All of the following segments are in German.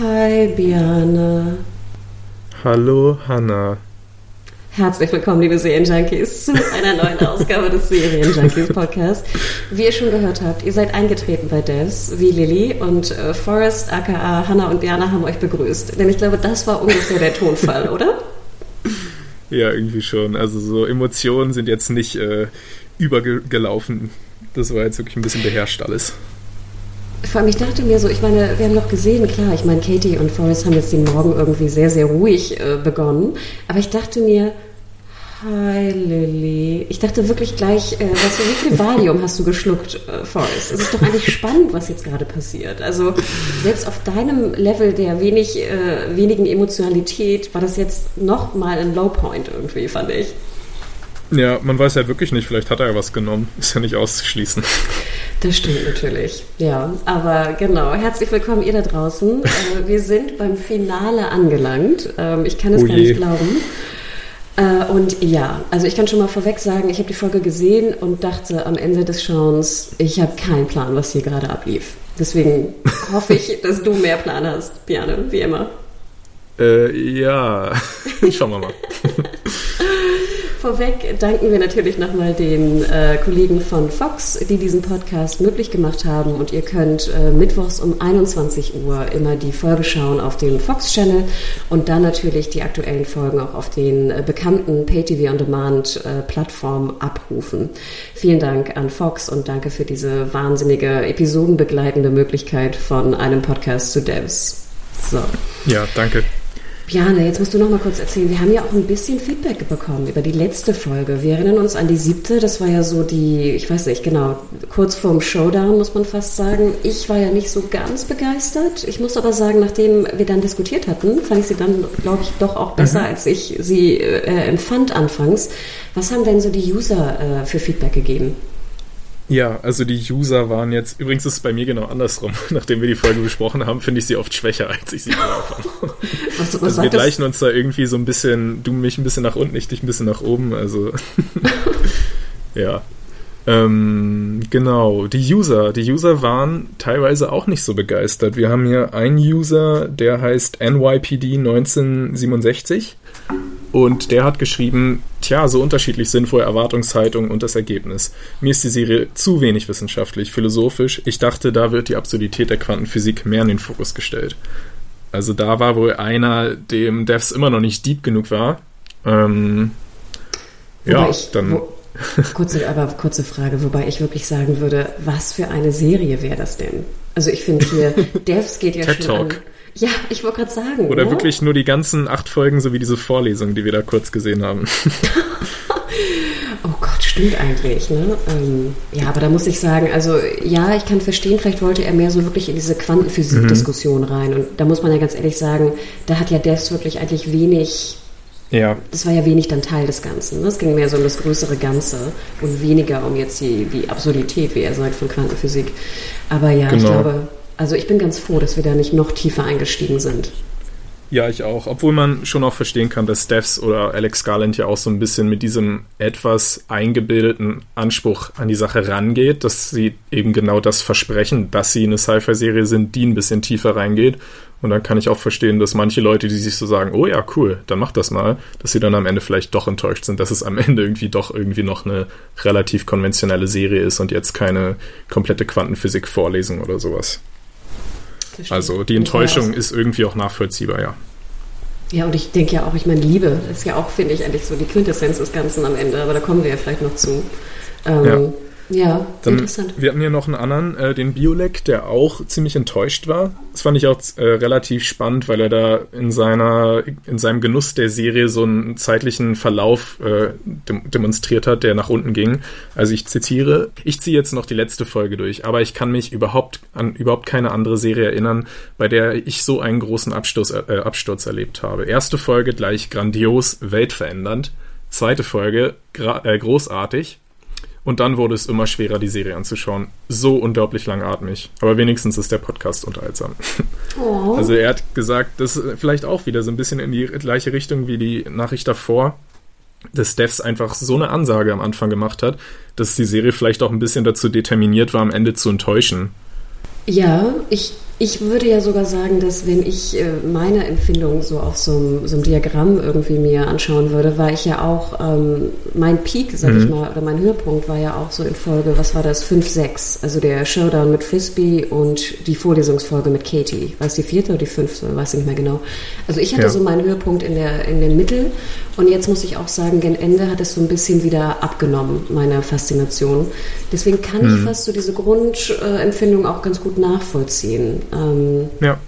Hi, Biane. Hallo, Hanna. Herzlich willkommen, liebe Serienjunkies, zu einer neuen Ausgabe des Serienjunkies Podcast. Wie ihr schon gehört habt, ihr seid eingetreten bei Devs, wie Lilly und äh, Forrest, aka Hanna und Biane haben euch begrüßt. Denn ich glaube, das war ungefähr der Tonfall, oder? Ja, irgendwie schon. Also so Emotionen sind jetzt nicht äh, übergelaufen. Das war jetzt wirklich ein bisschen beherrscht alles. Vor allem, ich dachte mir so, ich meine, wir haben noch gesehen, klar, ich meine, Katie und Forrest haben jetzt den Morgen irgendwie sehr, sehr ruhig äh, begonnen. Aber ich dachte mir, hi Lilly. Ich dachte wirklich gleich, äh, was, wie viel Valium hast du geschluckt, äh, Forrest? Es ist doch eigentlich spannend, was jetzt gerade passiert. Also selbst auf deinem Level der wenig, äh, wenigen Emotionalität war das jetzt noch mal ein Lowpoint irgendwie, fand ich. Ja, man weiß ja wirklich nicht, vielleicht hat er ja was genommen. Ist ja nicht auszuschließen. Das stimmt natürlich, ja. Aber genau, herzlich willkommen ihr da draußen. Äh, wir sind beim Finale angelangt. Ähm, ich kann es Oh gar nicht glauben. Äh, und ja, also ich kann schon mal vorweg sagen, ich habe die Folge gesehen und dachte am Ende des Schauens, ich habe keinen Plan, was hier gerade ablief. Deswegen hoffe ich, dass du mehr Plan hast, Biane, wie immer. Äh, ja, schauen wir mal. Vorweg danken wir natürlich nochmal den äh, Kollegen von Fox, die diesen Podcast möglich gemacht haben. Und ihr könnt äh, mittwochs um 21 Uhr immer die Folge schauen auf dem Fox-Channel und dann natürlich die aktuellen Folgen auch auf den äh, bekannten Pay-TV-on-Demand-Plattformen abrufen. Vielen Dank an Fox und danke für diese wahnsinnige episodenbegleitende Möglichkeit von einem Podcast zu Devs. So. Ja, danke. Bjane, jetzt musst du noch mal kurz erzählen. Wir haben ja auch ein bisschen Feedback bekommen über die letzte Folge. Wir erinnern uns an die siebte. Das war ja so die, ich weiß nicht genau, kurz vorm Showdown muss man fast sagen. Ich war ja nicht so ganz begeistert. Ich muss aber sagen, nachdem wir dann diskutiert hatten, fand ich sie dann, glaube ich, doch auch besser, als ich sie äh, empfand anfangs. Was haben denn so die User äh, für Feedback gegeben? Ja, also die User waren jetzt, übrigens ist es bei mir genau andersrum. Nachdem wir die Folge besprochen haben, finde ich sie oft schwächer, als ich sie vorher fand. Was, Also wir gleichen uns da irgendwie so ein bisschen, du mich ein bisschen nach unten, ich dich ein bisschen nach oben, also ja. Ähm, genau, die User. Die User waren teilweise auch nicht so begeistert. Wir haben hier einen User, der heißt NYPD 1967 und der hat geschrieben, tja, so unterschiedlich sind wohl Erwartungshaltung und das Ergebnis. Mir ist die Serie zu wenig wissenschaftlich, philosophisch. Ich dachte, da wird die Absurdität der Quantenphysik mehr in den Fokus gestellt. Also da war wohl einer, dem Devs immer noch nicht deep genug war. Ähm, ja, ich, dann... Wo, kurze, aber kurze Frage, wobei ich wirklich sagen würde, was für eine Serie wäre das denn? Also ich finde hier, Devs geht ja TED schon an. Ja, ich wollte gerade sagen. Oder ne? wirklich nur die ganzen acht Folgen, so wie diese Vorlesung, die wir da kurz gesehen haben. Oh Gott, stimmt eigentlich, ne? Ähm, ja, aber da muss ich sagen, also ja, ich kann verstehen, vielleicht wollte er mehr so wirklich in diese Quantenphysik-Diskussion rein. Und da muss man ja ganz ehrlich sagen, da hat ja Devs wirklich eigentlich wenig ja, das war ja wenig dann Teil des Ganzen. Ne? Es ging mehr so um das größere Ganze und weniger um jetzt die, die Absurdität, wie er sagt, von Quantenphysik. Aber ja, ich Genau. glaube, also ich bin ganz froh, dass wir da nicht noch tiefer eingestiegen sind. Ja, ich auch. Obwohl man schon auch verstehen kann, dass Devs oder Alex Garland ja auch so ein bisschen mit diesem etwas eingebildeten Anspruch an die Sache rangeht, dass sie eben genau das versprechen, dass sie eine Sci-Fi-Serie sind, die ein bisschen tiefer reingeht. Und dann kann ich auch verstehen, dass manche Leute, die sich so sagen, oh ja, cool, dann mach das mal, dass sie dann am Ende vielleicht doch enttäuscht sind, dass es am Ende irgendwie doch irgendwie noch eine relativ konventionelle Serie ist und jetzt keine komplette Quantenphysik-Vorlesung oder sowas. Also die Enttäuschung ist irgendwie auch nachvollziehbar, ja. Ja, und ich denke ja auch, ich meine, Liebe ist ja auch, finde ich, eigentlich so die Quintessenz des Ganzen am Ende, aber da kommen wir ja vielleicht noch zu. Ähm, Ja. Ja, Dann, interessant. Wir hatten hier noch einen anderen, äh, den Biolek, der auch ziemlich enttäuscht war. Das fand ich auch äh, relativ spannend, weil er da in seiner, in seinem Genuss der Serie so einen zeitlichen Verlauf äh, dem, demonstriert hat, der nach unten ging. Also ich zitiere, ich ziehe jetzt noch die letzte Folge durch, aber ich kann mich überhaupt an überhaupt keine andere Serie erinnern, bei der ich so einen großen Absturz, äh, Absturz erlebt habe. Erste Folge gleich grandios, weltverändernd. Zweite Folge äh, großartig und dann wurde es immer schwerer, die Serie anzuschauen. So unglaublich langatmig. Aber wenigstens ist der Podcast unterhaltsam. Oh. Also er hat gesagt, das ist vielleicht auch wieder so ein bisschen in die gleiche Richtung wie die Nachricht davor, dass Devs einfach so eine Ansage am Anfang gemacht hat, dass die Serie vielleicht auch ein bisschen dazu determiniert war, am Ende zu enttäuschen. Ja, ich ich würde ja sogar sagen, dass wenn ich äh, meine Empfindung so auf so einem, so einem, Diagramm irgendwie mir anschauen würde, war ich ja auch, ähm, mein Peak, sag mhm. ich mal, oder mein Höhepunkt war ja auch so in Folge, was war das, 5, 6, also der Showdown mit Frisbee und die Vorlesungsfolge mit Katie. War es die vierte oder die fünfte? Weiß ich nicht mehr genau. Also ich hatte ja. so meinen Höhepunkt in der, in der Mittel und jetzt muss ich auch sagen, gen Ende hat es so ein bisschen wieder abgenommen, meine Faszination. Deswegen kann mhm. ich fast so diese Grundempfindung auch ganz gut nachvollziehen. Ähm, ja.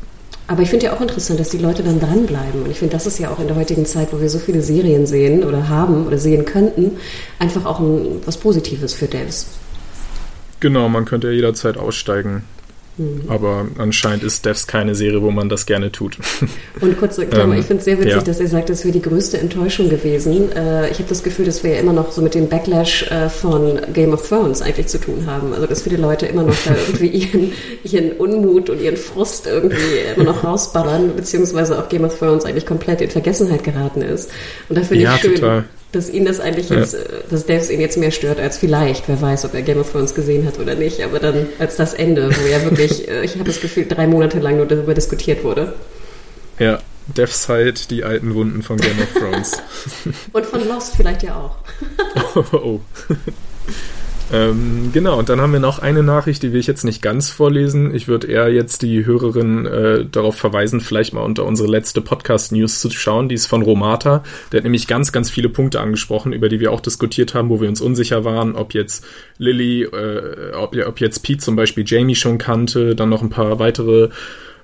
Aber ich finde ja auch interessant, dass die Leute dann dranbleiben. Und ich finde, das ist ja auch in der heutigen Zeit, wo wir so viele Serien sehen oder haben oder sehen könnten, einfach auch ein, was Positives für Devs. Genau, man könnte ja jederzeit aussteigen. Mhm. Aber anscheinend ist Devs keine Serie, wo man das gerne tut. Und kurze Klammer, ähm, ich finde es sehr witzig, ja. dass er sagt, das wäre die größte Enttäuschung gewesen. Äh, ich habe das Gefühl, dass wir ja immer noch so mit dem Backlash äh, von Game of Thrones eigentlich zu tun haben. Also dass viele Leute immer noch da irgendwie ihren, ihren Unmut und ihren Frust irgendwie immer noch rausballern, beziehungsweise auch Game of Thrones eigentlich komplett in Vergessenheit geraten ist. Und da finde ja, ich schön, total dass ihn das eigentlich jetzt, ja. Äh, dass Devs ihn jetzt mehr stört als vielleicht. Wer weiß, ob er Game of Thrones gesehen hat oder nicht. Aber dann als das Ende, wo ja wirklich, äh, ich habe das Gefühl, drei Monate lang nur darüber diskutiert wurde. Ja, Devs halt die alten Wunden von Game of Thrones. Und von Lost vielleicht ja auch. oh, oh. Ähm, genau, und dann haben wir noch eine Nachricht, die will ich jetzt nicht ganz vorlesen. Ich würde eher jetzt die Hörerin äh, darauf verweisen, vielleicht mal unter unsere letzte Podcast-News zu schauen. Die ist von Romata. Der hat nämlich ganz, ganz viele Punkte angesprochen, über die wir auch diskutiert haben, wo wir uns unsicher waren, ob jetzt Lilly, äh, ob, ob jetzt Pete zum Beispiel Jamie schon kannte, dann noch ein paar weitere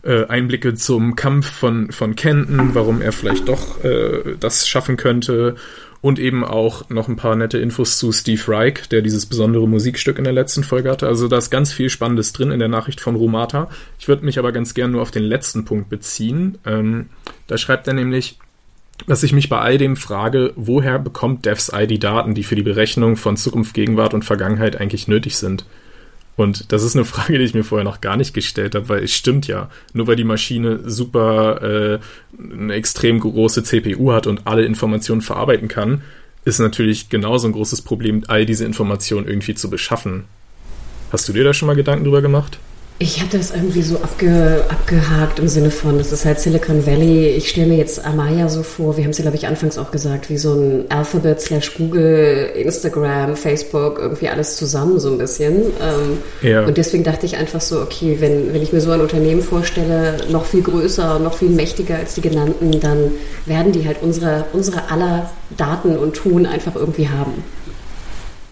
äh, Einblicke zum Kampf von, von Kenton, warum er vielleicht doch äh, das schaffen könnte und eben auch noch ein paar nette Infos zu Steve Reich, der dieses besondere Musikstück in der letzten Folge hatte. Also da ist ganz viel Spannendes drin in der Nachricht von Romata. Ich würde mich aber ganz gern nur auf den letzten Punkt beziehen. Ähm, da schreibt er nämlich, dass ich mich bei all dem frage, woher bekommt Devs die Daten, die für die Berechnung von Zukunft, Gegenwart und Vergangenheit eigentlich nötig sind? Und das ist eine Frage, die ich mir vorher noch gar nicht gestellt habe, weil es stimmt ja. Nur weil die Maschine super äh, eine extrem große CPU hat und alle Informationen verarbeiten kann, ist natürlich genauso ein großes Problem, all diese Informationen irgendwie zu beschaffen. Hast du dir da schon mal Gedanken drüber gemacht? Ich habe das irgendwie so abge, abgehakt im Sinne von, das ist halt Silicon Valley. Ich stelle mir jetzt Amaya so vor, wir haben es ja, glaube ich, anfangs auch gesagt, wie so ein Alphabet slash Google, Instagram, Facebook, irgendwie alles zusammen so ein bisschen. Ähm, ja. Und deswegen dachte ich einfach so, okay, wenn, wenn ich mir so ein Unternehmen vorstelle, noch viel größer, noch viel mächtiger als die genannten, dann werden die halt unsere, unsere aller Daten und Tun einfach irgendwie haben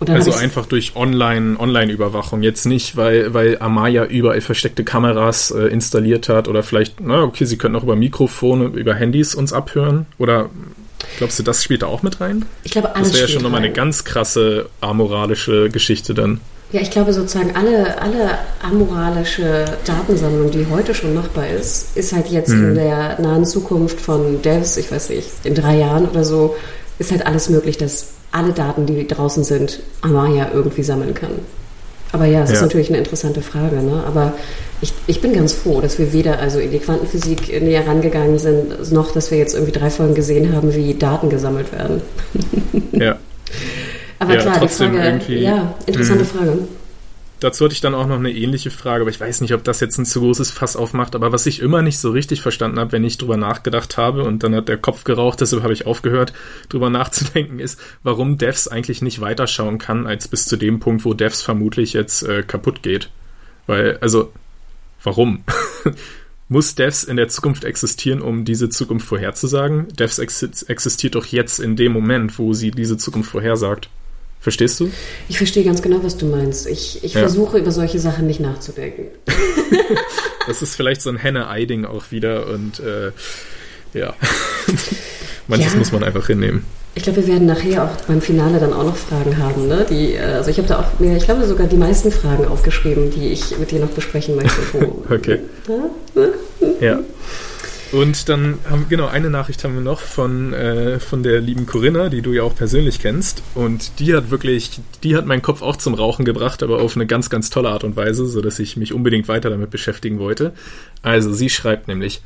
also einfach durch Online, Online-Überwachung. Jetzt nicht, weil, weil Amaya überall versteckte Kameras äh, installiert hat oder vielleicht, na okay, sie könnten auch über Mikrofone, über Handys uns abhören. Oder glaubst du, das spielt da auch mit rein? Ich glaube, alles Das wäre ja schon nochmal eine ganz krasse amoralische Geschichte dann. Ja, ich glaube sozusagen alle, alle amoralische Datensammlung, die heute schon machbar ist, ist halt jetzt mhm. in der nahen Zukunft von Devs, ich weiß nicht, in drei Jahren oder so, ist halt alles möglich, dass alle Daten, die draußen sind, Amaya irgendwie sammeln kann. Aber ja, es ja. ist natürlich eine interessante Frage. Ne? Aber ich, ich bin ganz froh, dass wir weder also in die Quantenphysik näher rangegangen sind, noch dass wir jetzt irgendwie drei Folgen gesehen haben, wie Daten gesammelt werden. ja. Aber ja, klar, die Frage, ja, interessante mh. Frage. Dazu hatte ich dann auch noch eine ähnliche Frage, aber ich weiß nicht, ob das jetzt ein zu großes Fass aufmacht. Aber was ich immer nicht so richtig verstanden habe, wenn ich drüber nachgedacht habe und dann hat der Kopf geraucht, deshalb habe ich aufgehört, drüber nachzudenken, ist, warum Devs eigentlich nicht weiterschauen kann, als bis zu dem Punkt, wo Devs vermutlich jetzt äh, kaputt geht. Weil, also, warum? Muss Devs in der Zukunft existieren, um diese Zukunft vorherzusagen? Devs ex existiert doch jetzt in dem Moment, wo sie diese Zukunft vorhersagt. Verstehst du? Ich verstehe ganz genau, was du meinst. Ich, ich ja. versuche über solche Sachen nicht nachzudenken. das ist vielleicht so ein Henne-Ei-Ding auch wieder und äh, ja, manches ja. muss man einfach hinnehmen. Ich glaube, wir werden nachher auch beim Finale dann auch noch Fragen haben. Ne? Die, also ich habe da auch mir, ich glaube sogar die meisten Fragen aufgeschrieben, die ich mit dir noch besprechen möchte. okay. Ja. Und dann haben genau eine Nachricht haben wir noch von, äh, von der lieben Corinna, die du ja auch persönlich kennst. Und die hat wirklich, die hat meinen Kopf auch zum Rauchen gebracht, aber auf eine ganz, ganz tolle Art und Weise, sodass ich mich unbedingt weiter damit beschäftigen wollte. Also sie schreibt nämlich,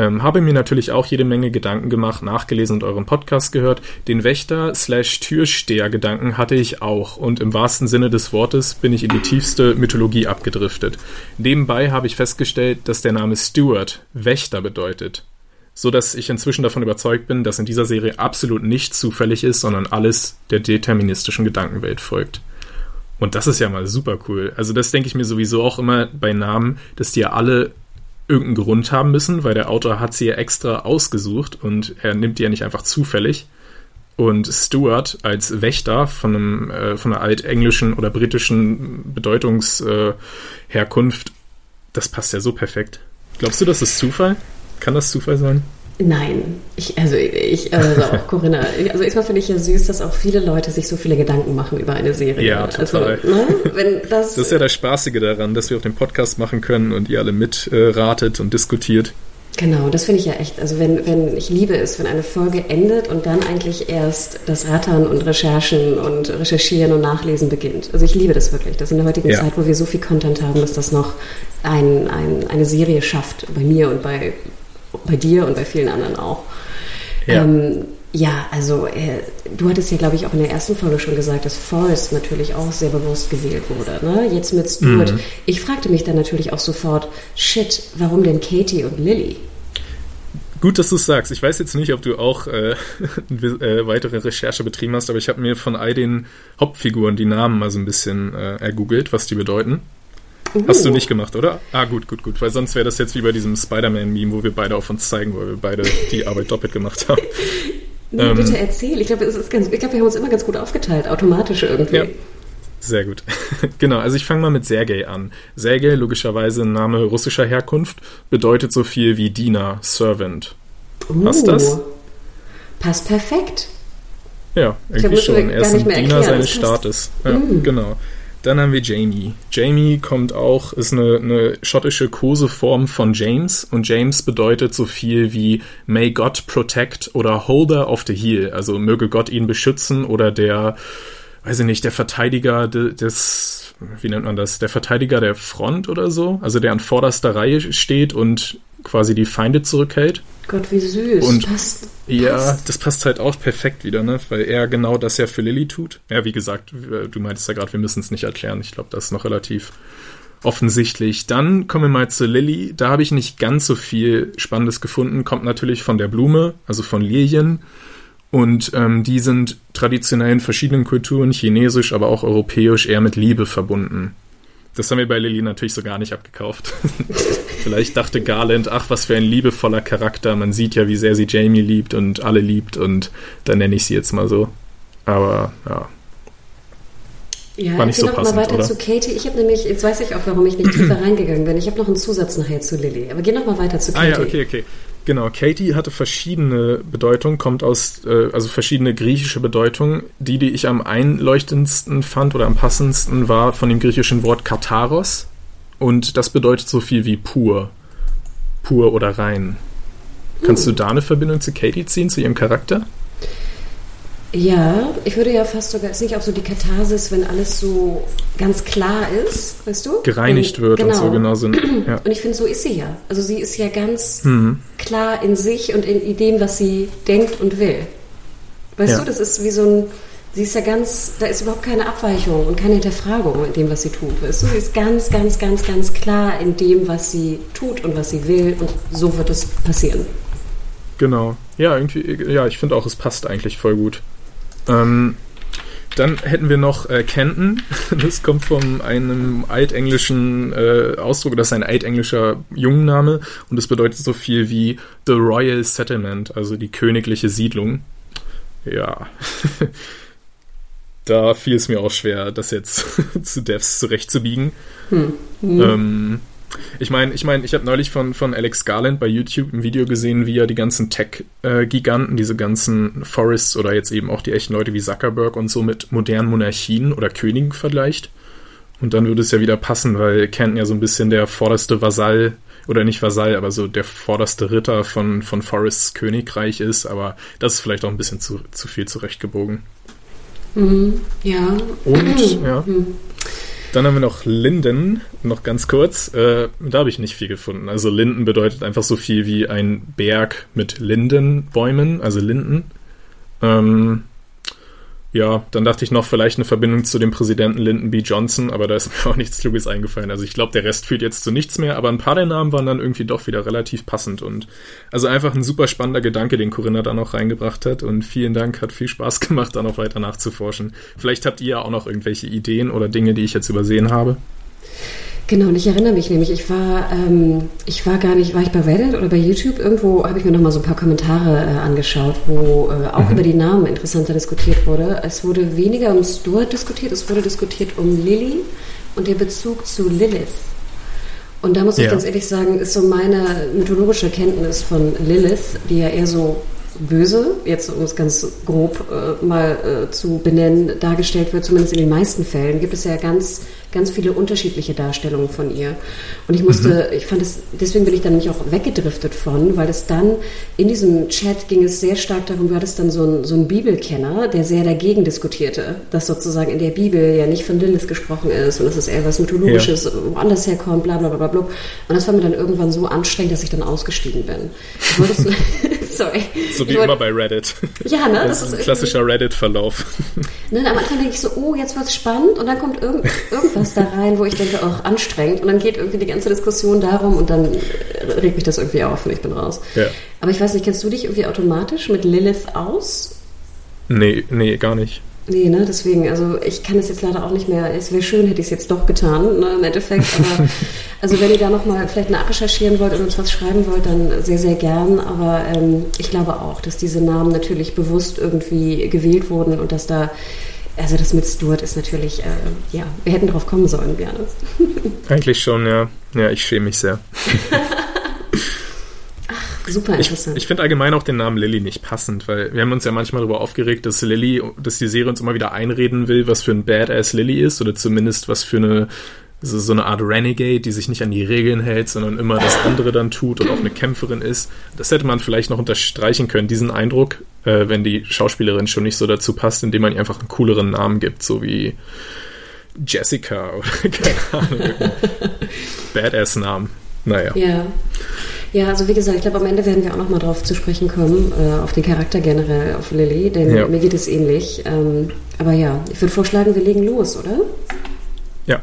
ähm, habe mir natürlich auch jede Menge Gedanken gemacht, nachgelesen und euren Podcast gehört. Den Wächter slash Türsteher Gedanken hatte ich auch und im wahrsten Sinne des Wortes bin ich in die tiefste Mythologie abgedriftet. Nebenbei habe ich festgestellt, dass der Name Stewart Wächter bedeutet. So dass ich inzwischen davon überzeugt bin, dass in dieser Serie absolut nichts zufällig ist, sondern alles der deterministischen Gedankenwelt folgt. Und das ist ja mal super cool. Also das denke ich mir sowieso auch immer bei Namen, dass die ja alle irgendeinen Grund haben müssen, weil der Autor hat sie ja extra ausgesucht und er nimmt die ja nicht einfach zufällig. Und Stuart als Wächter von, einem, äh, von einer altenglischen oder britischen Bedeutungsherkunft, äh, das passt ja so perfekt. Glaubst du, das ist Zufall? Kann das Zufall sein? Nein, ich, also ich, also auch Corinna, also erstmal finde ich ja süß, dass auch viele Leute sich so viele Gedanken machen über eine Serie. Ja, total. Also, ne, wenn das, das ist ja das Spaßige daran, dass wir auch den Podcast machen können und ihr alle mitratet äh, und diskutiert. Genau, das finde ich ja echt. Also wenn, wenn ich liebe es, wenn eine Folge endet und dann eigentlich erst das Rattern und Recherchen und Recherchieren und Nachlesen beginnt. Also ich liebe das wirklich. Das in der heutigen ja. Zeit, wo wir so viel Content haben, dass das noch ein, ein, eine Serie schafft, bei mir und bei bei dir und bei vielen anderen auch. Ja, ähm, ja also äh, du hattest ja, glaube ich, auch in der ersten Folge schon gesagt, dass Forrest natürlich auch sehr bewusst gewählt wurde. Ne? Jetzt mit Stuart. Mhm. Ich fragte mich dann natürlich auch sofort, shit, warum denn Katie und Lily? Gut, dass du es sagst. Ich weiß jetzt nicht, ob du auch äh, äh, weitere Recherche betrieben hast, aber ich habe mir von all den Hauptfiguren die Namen mal so ein bisschen äh, ergoogelt, was die bedeuten. Uh. Hast du nicht gemacht, oder? Ah, gut, gut, gut. Weil sonst wäre das jetzt wie bei diesem Spider-Man-Meme, wo wir beide auf uns zeigen, weil wir beide die Arbeit doppelt gemacht haben. Nee, ähm, bitte erzähl. Ich glaube, glaub, wir haben uns immer ganz gut aufgeteilt, automatisch irgendwie. Ja. Sehr gut. genau, also ich fange mal mit Sergei an. Sergei, logischerweise ein Name russischer Herkunft, bedeutet so viel wie Diener, Servant. Uh, Passt das? Passt perfekt. Ja, irgendwie glaub, schon. Er ist ein Diener seines Staates. Ja, mm. genau. Dann haben wir Jamie. Jamie kommt auch, ist eine, eine schottische Koseform von James und James bedeutet so viel wie May God protect oder Holder of the Heel. Also möge Gott ihn beschützen oder der, weiß ich nicht, der Verteidiger des, wie nennt man das, der Verteidiger der Front oder so. Also der an vorderster Reihe steht und quasi die Feinde zurückhält. Gott, wie süß. Und passt, ja, passt. das passt halt auch perfekt wieder, ne? Weil er genau das ja für Lilly tut. Ja, wie gesagt, du meintest ja gerade, wir müssen es nicht erklären. Ich glaube, das ist noch relativ offensichtlich. Dann kommen wir mal zu Lilly. Da habe ich nicht ganz so viel Spannendes gefunden. Kommt natürlich von der Blume, also von Lilien. Und ähm, die sind traditionell in verschiedenen Kulturen, chinesisch, aber auch europäisch, eher mit Liebe verbunden. Das haben wir bei Lilly natürlich so gar nicht abgekauft. Vielleicht dachte Garland, ach, was für ein liebevoller Charakter. Man sieht ja, wie sehr sie Jamie liebt und alle liebt und dann nenne ich sie jetzt mal so. Aber ja. Ja, War nicht so noch passend, mal weiter oder? zu Katie. Ich habe nämlich, jetzt weiß ich auch, warum ich nicht tiefer reingegangen bin. Ich habe noch einen Zusatz nachher zu Lilly. Aber geh noch mal weiter zu Katie. Ah ja, okay, okay. Genau, Katie hatte verschiedene Bedeutungen, kommt aus, äh, also verschiedene griechische Bedeutungen. Die, die ich am einleuchtendsten fand oder am passendsten, war von dem griechischen Wort Katharos. Und das bedeutet so viel wie pur. Pur oder rein. Kannst hm. du da eine Verbindung zu Katie ziehen, zu ihrem Charakter? Ja, ich würde ja fast sogar, ist nicht auch so die Katharsis, wenn alles so ganz klar ist, weißt du? Gereinigt wenn, wird genau. und so genau sind. Ja. Und ich finde, so ist sie ja. Also sie ist ja ganz mhm. klar in sich und in, in, dem, was sie denkt und will. Weißt ja. du, das ist wie so ein, sie ist ja ganz, da ist überhaupt keine Abweichung und keine Hinterfragung in dem, was sie tut. Weißt du, sie ist ganz, ganz, ganz, ganz klar in dem, was sie tut und was sie will und so wird es passieren. Genau. Ja, irgendwie, ja, ich finde auch, es passt eigentlich voll gut. Ähm, dann hätten wir noch äh, Kenton. Das kommt von einem altenglischen äh, Ausdruck, das ist ein altenglischer Jungenname und das bedeutet so viel wie The Royal Settlement, also die königliche Siedlung. Ja. da fiel es mir auch schwer, das jetzt zu Devs zurechtzubiegen. Hm. Hm. Ähm, ich meine, ich meine, ich habe neulich von, von Alex Garland bei YouTube ein Video gesehen, wie er die ganzen Tech-Giganten, diese ganzen Forests oder jetzt eben auch die echten Leute wie Zuckerberg und so mit modernen Monarchien oder Königen vergleicht. Und dann würde es ja wieder passen, weil Kenton ja so ein bisschen der vorderste Vasall, oder nicht Vasall, aber so der vorderste Ritter von, von Forests Königreich ist. Aber das ist vielleicht auch ein bisschen zu, zu viel zurechtgebogen. Mhm, ja. Und, ja. Mhm. Dann haben wir noch Linden, noch ganz kurz. Äh, da habe ich nicht viel gefunden. Also Linden bedeutet einfach so viel wie ein Berg mit Lindenbäumen, also Linden. Ähm, ja, dann dachte ich noch vielleicht eine Verbindung zu dem Präsidenten Lyndon B. Johnson, aber da ist mir auch nichts Kluges eingefallen. Also ich glaube, der Rest führt jetzt zu nichts mehr, aber ein paar der Namen waren dann irgendwie doch wieder relativ passend und also einfach ein super spannender Gedanke, den Corinna da noch reingebracht hat und vielen Dank, hat viel Spaß gemacht, da noch weiter nachzuforschen. Vielleicht habt ihr auch noch irgendwelche Ideen oder Dinge, die ich jetzt übersehen habe. Genau, und ich erinnere mich nämlich, ich war, ähm, ich war gar nicht, war ich bei Reddit oder bei YouTube? Irgendwo habe ich mir nochmal so ein paar Kommentare äh, angeschaut, wo äh, auch mhm. über die Namen interessanter diskutiert wurde. Es wurde weniger um Stuart diskutiert, es wurde diskutiert um Lily und der Bezug zu Lilith. Und da muss ich ja. ganz ehrlich sagen, ist so meine mythologische Kenntnis von Lilith, die ja eher so böse, jetzt um es ganz grob äh, mal äh, zu benennen, dargestellt wird, zumindest in den meisten Fällen, gibt es ja ganz ganz viele unterschiedliche Darstellungen von ihr. Und ich musste, mhm. ich fand es, deswegen bin ich dann nämlich auch weggedriftet von, weil es dann in diesem Chat ging es sehr stark darum, du hattest dann so einen, so einen Bibelkenner, der sehr dagegen diskutierte, dass sozusagen in der Bibel ja nicht von Lilith gesprochen ist und dass es eher was Mythologisches ja. woanders herkommt, bla bla bla bla. Und das war mir dann irgendwann so anstrengend, dass ich dann ausgestiegen bin. sorry. So wie immer bei Reddit. Ja, ne? Das, das ist ein klassischer Reddit-Verlauf. Ne, am Anfang denke ich so, oh, jetzt wird's spannend und dann kommt irgend, irgendwas da rein, wo ich denke, auch anstrengend und dann geht irgendwie die ganze Diskussion darum und dann regt mich das irgendwie auf und ich bin raus. Ja. Aber ich weiß nicht, kennst du dich irgendwie automatisch mit Lilith aus? Nee, nee, gar nicht. Nee, ne, deswegen, also ich kann es jetzt leider auch nicht mehr. Es wäre schön, hätte ich es jetzt doch getan, ne, im Endeffekt. Aber also wenn ihr da nochmal vielleicht nachrecherchieren wollt und uns was schreiben wollt, dann sehr, sehr gern. Aber ähm, ich glaube auch, dass diese Namen natürlich bewusst irgendwie gewählt wurden und dass da also das mit Stuart ist natürlich, äh, ja, wir hätten drauf kommen sollen, gerne. Eigentlich schon, ja. Ja, ich schäme mich sehr. Super interessant. Ich, ich finde allgemein auch den Namen Lilly nicht passend, weil wir haben uns ja manchmal darüber aufgeregt, dass Lilly, dass die Serie uns immer wieder einreden will, was für ein Badass Lilly ist oder zumindest was für eine so, so eine Art Renegade, die sich nicht an die Regeln hält, sondern immer das andere dann tut und auch eine Kämpferin ist. Das hätte man vielleicht noch unterstreichen können, diesen Eindruck, äh, wenn die Schauspielerin schon nicht so dazu passt, indem man ihr einfach einen cooleren Namen gibt, so wie Jessica oder keine Ahnung, Badass-Namen. Naja. Ja. Ja, also wie gesagt, ich glaube, am Ende werden wir auch nochmal drauf zu sprechen kommen, äh, auf den Charakter generell, auf Lilly, denn ja. mir geht es ähnlich. Ähm, aber ja, ich würde vorschlagen, wir legen los, oder? Ja.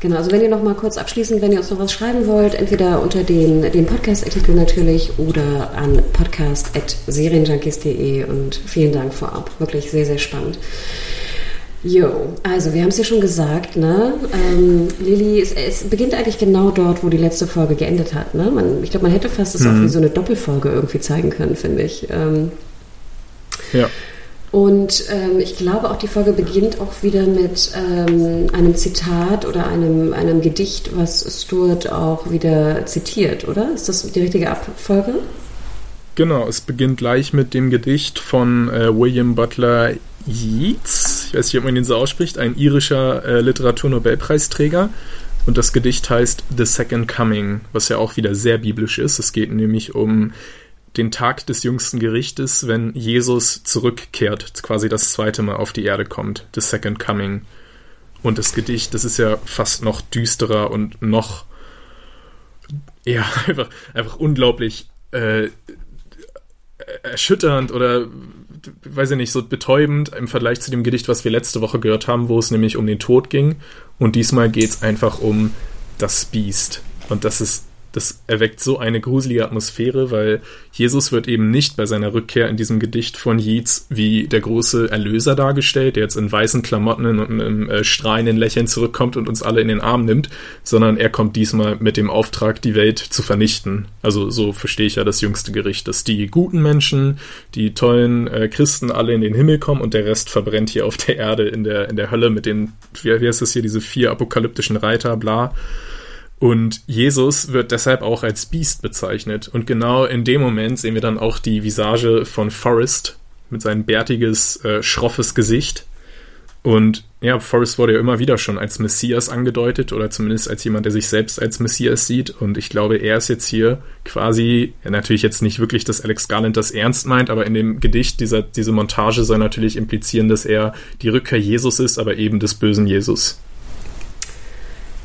Genau, also wenn ihr noch mal kurz abschließend, wenn ihr uns noch was schreiben wollt, entweder unter den, den Podcast-Artikel natürlich oder an podcast.serienjunkies.de und vielen Dank vorab. Wirklich sehr, sehr spannend. Jo, also wir haben es ja schon gesagt, ne? Ähm, Lilly, es, es, beginnt eigentlich genau dort, wo die letzte Folge geendet hat, ne? Man, ich glaube, man hätte fast es mhm. auch wie so eine Doppelfolge irgendwie zeigen können, finde ich. Ähm, ja. Und ähm, ich glaube auch, die Folge beginnt auch wieder mit ähm, einem Zitat oder einem, einem Gedicht, was Stuart auch wieder zitiert, oder? Ist das die richtige Abfolge? Genau, es beginnt gleich mit dem Gedicht von äh, William Butler Yeats, ich weiß nicht, ob man ihn so ausspricht, ein irischer äh, Literaturnobelpreisträger. Und das Gedicht heißt The Second Coming, was ja auch wieder sehr biblisch ist. Es geht nämlich um den Tag des jüngsten Gerichtes, wenn Jesus zurückkehrt, quasi das zweite Mal auf die Erde kommt. The Second Coming. Und das Gedicht, das ist ja fast noch düsterer und noch ja, einfach, einfach unglaublich äh, erschütternd oder weiß ich nicht, so betäubend im Vergleich zu dem Gedicht, was wir letzte Woche gehört haben, wo es nämlich um den Tod ging. Und diesmal geht es einfach um das Biest. Und das ist das erweckt so eine gruselige Atmosphäre, weil Jesus wird eben nicht bei seiner Rückkehr in diesem Gedicht von Yeats wie der große Erlöser dargestellt, der jetzt in weißen Klamotten und einem äh, strahlenden Lächeln zurückkommt und uns alle in den Arm nimmt, sondern er kommt diesmal mit dem Auftrag, die Welt zu vernichten. Also so verstehe ich ja das jüngste Gericht, dass die guten Menschen, die tollen äh, Christen alle in den Himmel kommen und der Rest verbrennt hier auf der Erde in der, in der Hölle mit den, wie, heißt das hier, diese vier apokalyptischen Reiter, bla. Und Jesus wird deshalb auch als Biest bezeichnet. Und genau in dem Moment sehen wir dann auch die Visage von Forrest mit seinem bärtiges, äh, schroffes Gesicht. Und ja, Forrest wurde ja immer wieder schon als Messias angedeutet oder zumindest als jemand, der sich selbst als Messias sieht. Und ich glaube, er ist jetzt hier quasi, ja, natürlich jetzt nicht wirklich, dass Alex Garland das ernst meint, aber in dem Gedicht, dieser, diese Montage soll natürlich implizieren, dass er die Rückkehr Jesus ist, aber eben des bösen Jesus.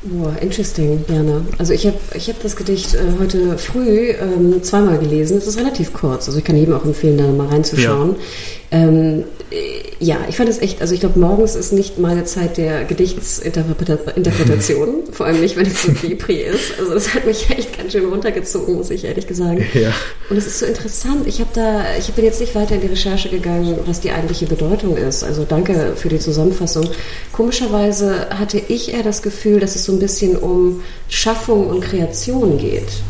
Wow, interesting, gerne. Also ich habe ich hab das Gedicht äh, heute früh ähm, zweimal gelesen. Es ist relativ kurz, also ich kann jedem auch empfehlen, da mal reinzuschauen. Ja. Ähm, ja, ich fand es echt, also ich glaube, morgens ist nicht meine Zeit der Gedichtsinterpretation, vor allem nicht, wenn es so Depri ist. Also das hat mich echt ganz schön runtergezogen, muss ich ehrlich sagen. Ja. Und es ist so interessant. Ich habe da, ich bin jetzt nicht weiter in die Recherche gegangen, was die eigentliche Bedeutung ist. Also danke für die Zusammenfassung. Komischerweise hatte ich eher das Gefühl, dass es so ein bisschen um Schaffung und Kreation geht.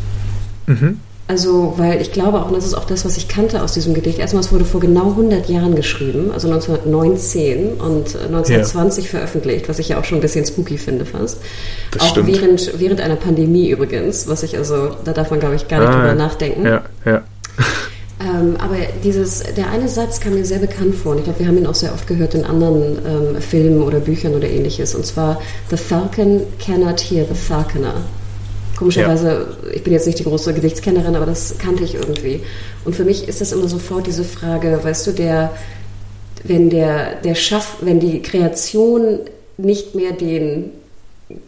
Mhm. Also, weil ich glaube auch, und das ist auch das, was ich kannte aus diesem Gedicht. Erstmal, es wurde vor genau 100 Jahren geschrieben, also 1919 und 1920 ja. veröffentlicht, was ich ja auch schon ein bisschen spooky finde fast. Das auch stimmt. während, während einer Pandemie übrigens, was ich also, da darf man glaube ich gar nicht ah, drüber nachdenken. Ja, ja. Ähm, aber dieses, der eine Satz kam mir sehr bekannt vor und ich glaube, wir haben ihn auch sehr oft gehört in anderen ähm, Filmen oder Büchern oder ähnliches. Und zwar, The Falcon cannot hear the falconer. Komischerweise, ja. ich bin jetzt nicht die große Gedichtskennerin, aber das kannte ich irgendwie. Und für mich ist das immer sofort diese Frage, weißt du, der, wenn der, der Schaff, wenn die Kreation nicht mehr den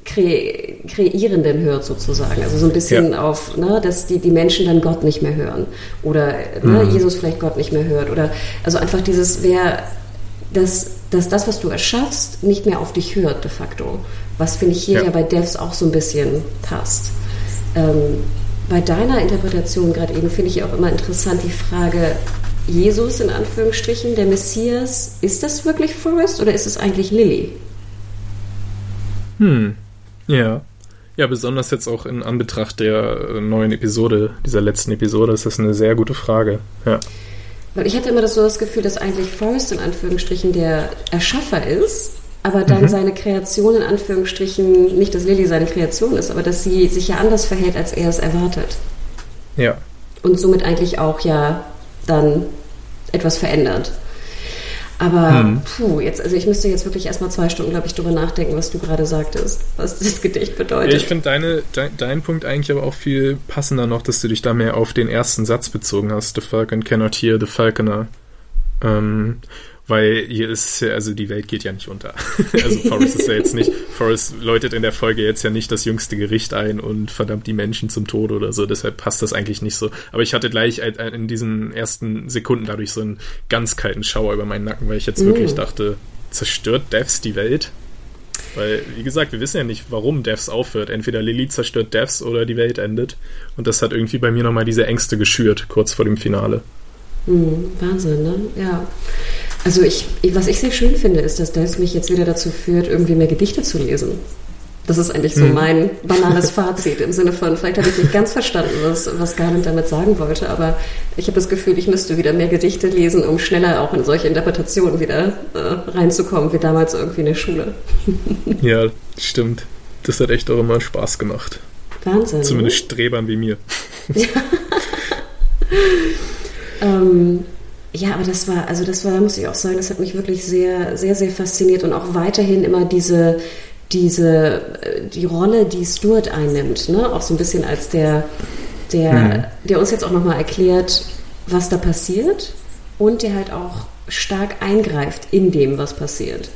Kre Kreierenden hört sozusagen. Also so ein bisschen ja. auf, ne, dass die, die Menschen dann Gott nicht mehr hören. Oder ne, mhm. Jesus vielleicht Gott nicht mehr hört. Oder also einfach dieses, wer dass, dass das, was du erschaffst, nicht mehr auf dich hört de facto. Was finde ich hier ja. ja bei Devs auch so ein bisschen passt. Ähm, bei deiner Interpretation gerade eben finde ich auch immer interessant die Frage, Jesus in Anführungsstrichen, der Messias, ist das wirklich Forrest oder ist es eigentlich Lilly? Hm, ja. Ja, besonders jetzt auch in Anbetracht der neuen Episode, dieser letzten Episode, ist das eine sehr gute Frage. Ja. Weil ich hatte immer das, so das Gefühl, dass eigentlich Forrest in Anführungsstrichen der Erschaffer ist aber dann mhm. seine Kreation in Anführungsstrichen, nicht dass Lilly seine Kreation ist, aber dass sie sich ja anders verhält, als er es erwartet. Ja. Und somit eigentlich auch ja dann etwas verändert. Aber hm. puh, jetzt, also ich müsste jetzt wirklich erstmal zwei Stunden, glaube ich, darüber nachdenken, was du gerade sagtest, was das Gedicht bedeutet. Ja, ich finde deine, dein, dein Punkt eigentlich aber auch viel passender noch, dass du dich da mehr auf den ersten Satz bezogen hast. The Falcon cannot hear the Falconer. Ähm, weil hier ist ja, also die Welt geht ja nicht unter. also Forrest ist ja jetzt nicht, Forrest läutet in der Folge jetzt ja nicht das jüngste Gericht ein und verdammt die Menschen zum Tod oder so, deshalb passt das eigentlich nicht so. Aber ich hatte gleich in diesen ersten Sekunden dadurch so einen ganz kalten Schauer über meinen Nacken, weil ich jetzt mm. wirklich dachte, zerstört Devs die Welt? Weil, wie gesagt, wir wissen ja nicht, warum Devs aufhört. Entweder Lilly zerstört Devs oder die Welt endet. Und das hat irgendwie bei mir nochmal diese Ängste geschürt, kurz vor dem Finale. Mhm, Wahnsinn, ne? Ja. Also ich, was ich sehr schön finde, ist, dass das mich jetzt wieder dazu führt, irgendwie mehr Gedichte zu lesen. Das ist eigentlich so hm. mein banales Fazit im Sinne von, vielleicht habe ich nicht ganz verstanden, was, was Garland damit sagen wollte, aber ich habe das Gefühl, ich müsste wieder mehr Gedichte lesen, um schneller auch in solche Interpretationen wieder äh, reinzukommen, wie damals irgendwie in der Schule. ja, stimmt. Das hat echt auch immer Spaß gemacht. Wahnsinn. Zumindest Strebern wie mir. Ja. ähm, ja, aber das war, also das war, muss ich auch sagen, das hat mich wirklich sehr, sehr, sehr fasziniert und auch weiterhin immer diese, diese, äh, die Rolle, die Stuart einnimmt, ne? auch so ein bisschen als der, der, mhm. der uns jetzt auch nochmal erklärt, was da passiert und der halt auch stark eingreift in dem, was passiert.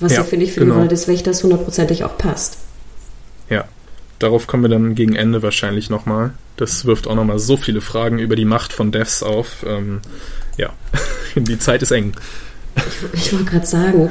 Was ja, finde ich, für genau. die Rolle des Wächters hundertprozentig auch passt. Ja, darauf kommen wir dann gegen Ende wahrscheinlich nochmal. Das wirft auch nochmal so viele Fragen über die Macht von Devs auf. Ähm, ja, die Zeit ist eng. Ich, ich wollte gerade sagen,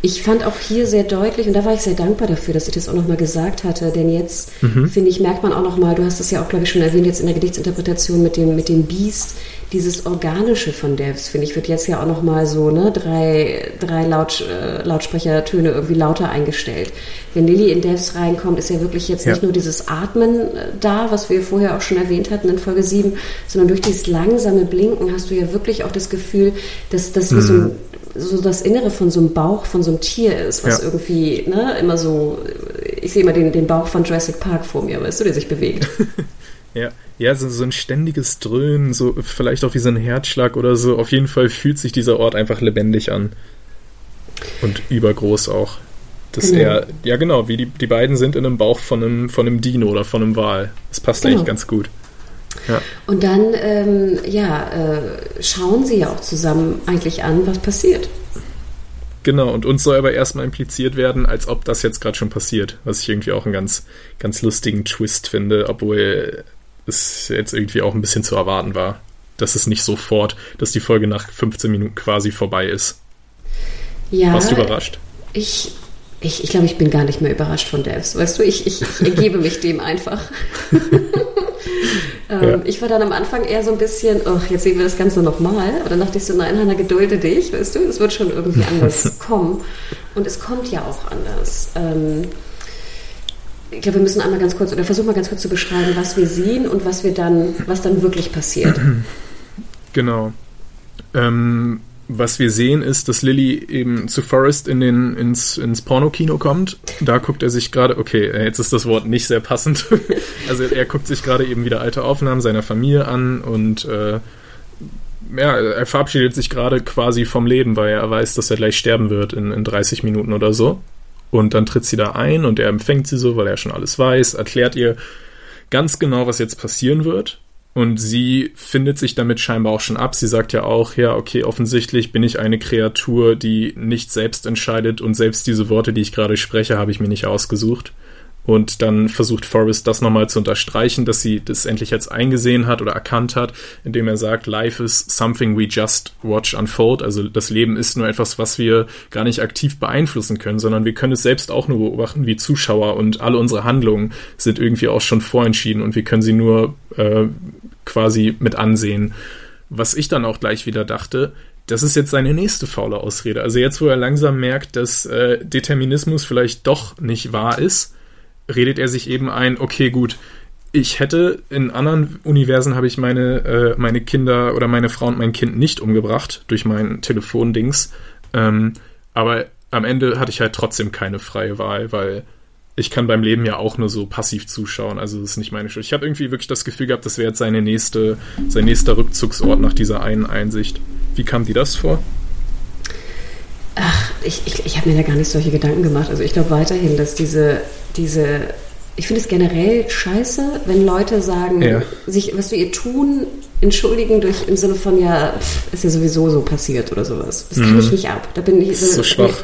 Ich fand auch hier sehr deutlich, und da war ich sehr dankbar dafür, dass ich das auch nochmal gesagt hatte, denn jetzt, Mhm. finde ich, merkt man auch nochmal, du hast das ja auch, glaube ich, schon erwähnt, jetzt in der Gedichtsinterpretation mit dem, mit dem Beast, dieses Organische von Devs, finde ich, wird jetzt ja auch nochmal so, ne, drei, drei Laut, äh, Lautsprechertöne irgendwie lauter eingestellt. Wenn Lilly in Devs reinkommt, ist ja wirklich jetzt Ja. nicht nur dieses Atmen äh, da, was wir vorher auch schon erwähnt hatten in Folge 7, sondern durch dieses langsame Blinken hast du ja wirklich auch das Gefühl, dass das wie so, so das Innere von so einem Bauch von so einem Tier ist, was Ja. irgendwie ne, immer so, ich sehe immer den, den Bauch von Jurassic Park vor mir, weißt du, der sich bewegt. Ja, ja so, so ein ständiges Dröhnen, so vielleicht auch wie so ein Herzschlag oder so. Auf jeden Fall fühlt sich dieser Ort einfach lebendig an. Und übergroß auch. Dass Genau. er, ja genau, wie die, die beiden sind in einem Bauch von einem, von einem Dino oder von einem Wal. Das passt Genau. eigentlich ganz gut. Ja, Und dann, ähm, ja, äh, schauen sie ja auch zusammen eigentlich an, was passiert. Genau. Und uns soll aber erstmal impliziert werden, als ob das jetzt gerade schon passiert. Was ich irgendwie auch einen ganz, ganz lustigen Twist finde, obwohl es jetzt irgendwie auch ein bisschen zu erwarten war. Dass es nicht sofort, dass die Folge nach 15 Minuten quasi vorbei ist. Ja, Warst du überrascht? Ich, ich, ich glaube, ich bin gar nicht mehr überrascht von Devs. Weißt du, ich, ich, ich ergebe mich dem einfach. ähm, Ja. Ich war dann am Anfang eher so ein bisschen, oh, jetzt sehen wir das Ganze nochmal. Aber dann dachte ich so, nein, Hannah, gedulde dich, weißt du, es wird schon irgendwie anders kommen. Und es kommt ja auch anders. Ähm, ich glaube, wir müssen einmal ganz kurz, oder versuchen mal ganz kurz zu beschreiben, was wir sehen und was wir dann, was dann wirklich passiert. Genau. Ähm, was wir sehen, ist, dass Lilly eben zu Forrest in den, ins, ins Pornokino kommt. Da guckt er sich gerade, okay, äh, jetzt ist das Wort nicht sehr passend. also er guckt sich gerade eben wieder alte Aufnahmen seiner Familie an und äh, ja, er verabschiedet sich gerade quasi vom Leben, weil er weiß, dass er gleich sterben wird in, in 30 Minuten oder so. Und dann tritt sie da ein und er empfängt sie so, weil er schon alles weiß, erklärt ihr ganz genau, was jetzt passieren wird. Und sie findet sich damit scheinbar auch schon ab. Sie sagt ja auch, ja, okay, offensichtlich bin ich eine Kreatur, die nicht selbst entscheidet und selbst diese Worte, die ich gerade spreche, habe ich mir nicht ausgesucht. Und dann versucht Forrest das nochmal zu unterstreichen, dass sie das endlich jetzt eingesehen hat oder erkannt hat, indem er sagt, Life is something we just watch unfold. Also das Leben ist nur etwas, was wir gar nicht aktiv beeinflussen können, sondern wir können es selbst auch nur beobachten wie Zuschauer und alle unsere Handlungen sind irgendwie auch schon vorentschieden und wir können sie nur äh, quasi mit ansehen. Was ich dann auch gleich wieder dachte, das ist jetzt seine nächste faule Ausrede. Also jetzt, wo er langsam merkt, dass äh, Determinismus vielleicht doch nicht wahr ist, redet er sich eben ein, okay, gut, ich hätte in anderen Universen habe ich meine, äh, meine Kinder oder meine Frau und mein Kind nicht umgebracht durch mein Telefondings. Ähm, aber am Ende hatte ich halt trotzdem keine freie Wahl, weil ich kann beim Leben ja auch nur so passiv zuschauen. Also das ist nicht meine Schuld. Ich habe irgendwie wirklich das Gefühl gehabt, das wäre jetzt seine nächste, sein nächster Rückzugsort nach dieser einen Einsicht. Wie kam dir das vor? Ach, ich, ich, ich habe mir da gar nicht solche Gedanken gemacht. Also ich glaube weiterhin, dass diese, diese, ich finde es generell scheiße, wenn Leute sagen, Ja. sich, was wir ihr tun, entschuldigen durch im Sinne von ja, pff, ist ja sowieso so passiert oder sowas. Das kann ich nicht ab. Da bin ich ist so schwach.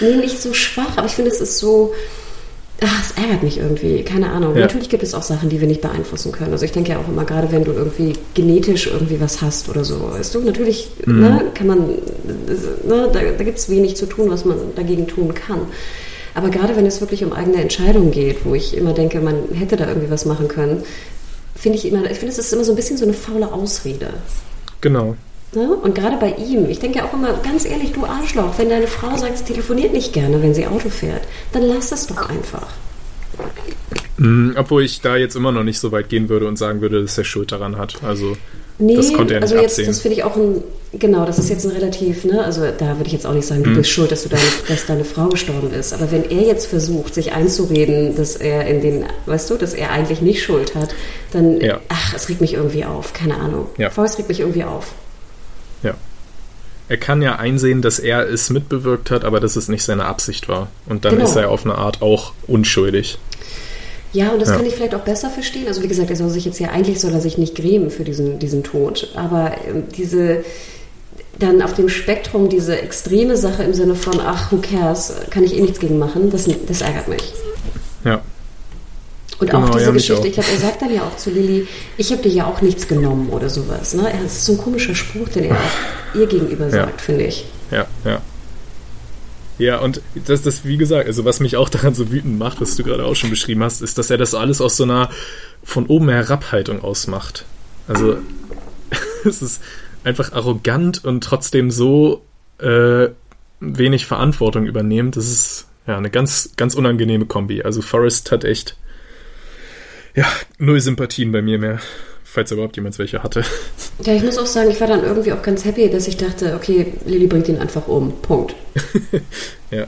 Nee, nicht so schwach, aber ich finde, es ist so. Ach, es ärgert mich irgendwie, keine Ahnung. Ja. Natürlich gibt es auch Sachen, die wir nicht beeinflussen können. Also ich denke ja auch immer, gerade wenn du irgendwie genetisch irgendwie was hast oder so, weißt du, natürlich Mhm. ne, kann man, ne, da, da gibt es wenig zu tun, was man dagegen tun kann. Aber gerade wenn es wirklich um eigene Entscheidungen geht, wo ich immer denke, man hätte da irgendwie was machen können, finde ich immer, ich finde, es ist immer so ein bisschen so eine faule Ausrede. Genau. Ne? Und gerade bei ihm, ich denke ja auch immer, ganz ehrlich, du Arschloch, wenn deine Frau sagt, sie telefoniert nicht gerne, wenn sie Auto fährt, dann lass es doch einfach. Mm, obwohl ich da jetzt immer noch nicht so weit gehen würde und sagen würde, dass er Schuld daran hat. Also Nee, das konnte er nicht also jetzt, absehen. das finde ich auch ein, genau, das ist jetzt ein relativ, ne, also da würde ich jetzt auch nicht sagen, Mhm. du bist schuld, dass du deine, dass deine Frau gestorben ist. Aber wenn er jetzt versucht, sich einzureden, dass er in den, weißt du, dass er eigentlich nicht Schuld hat, dann, Ja. ach, es regt mich irgendwie auf, keine Ahnung. Ja. Es regt mich irgendwie auf. Er kann ja einsehen, dass er es mitbewirkt hat, aber dass es nicht seine Absicht war. Und dann Genau. ist er auf eine Art auch unschuldig. Ja, und das Ja. kann ich vielleicht auch besser verstehen. Also wie gesagt, er soll sich jetzt ja, eigentlich soll er sich nicht grämen für diesen, diesen Tod. Aber ähm, diese, dann auf dem Spektrum diese extreme Sache im Sinne von, ach, who cares, kann ich eh nichts gegen machen, das, das ärgert mich. Ja. Und Genau, auch diese ja, Geschichte, ich glaube, er sagt dann ja auch zu Lilly, ich habe dir ja auch nichts genommen oder sowas. Ne? Das ist so ein komischer Spruch, den er auch ihr gegenüber Ja. sagt, finde ich. Ja, ja. Ja, und das, das, wie gesagt, also was mich auch daran so wütend macht, was du gerade auch schon beschrieben hast, ist, dass er das alles aus so einer von oben herab Haltung ausmacht. Also es ist einfach arrogant und trotzdem so äh, wenig Verantwortung übernehmen. Das ist ja eine ganz, ganz unangenehme Kombi. Also Forrest hat echt ja, null Sympathien bei mir mehr falls überhaupt jemand welche hatte. Ja, ich muss auch sagen, ich war dann irgendwie auch ganz happy, dass ich dachte, okay, Lilly bringt ihn einfach um. Punkt. ja.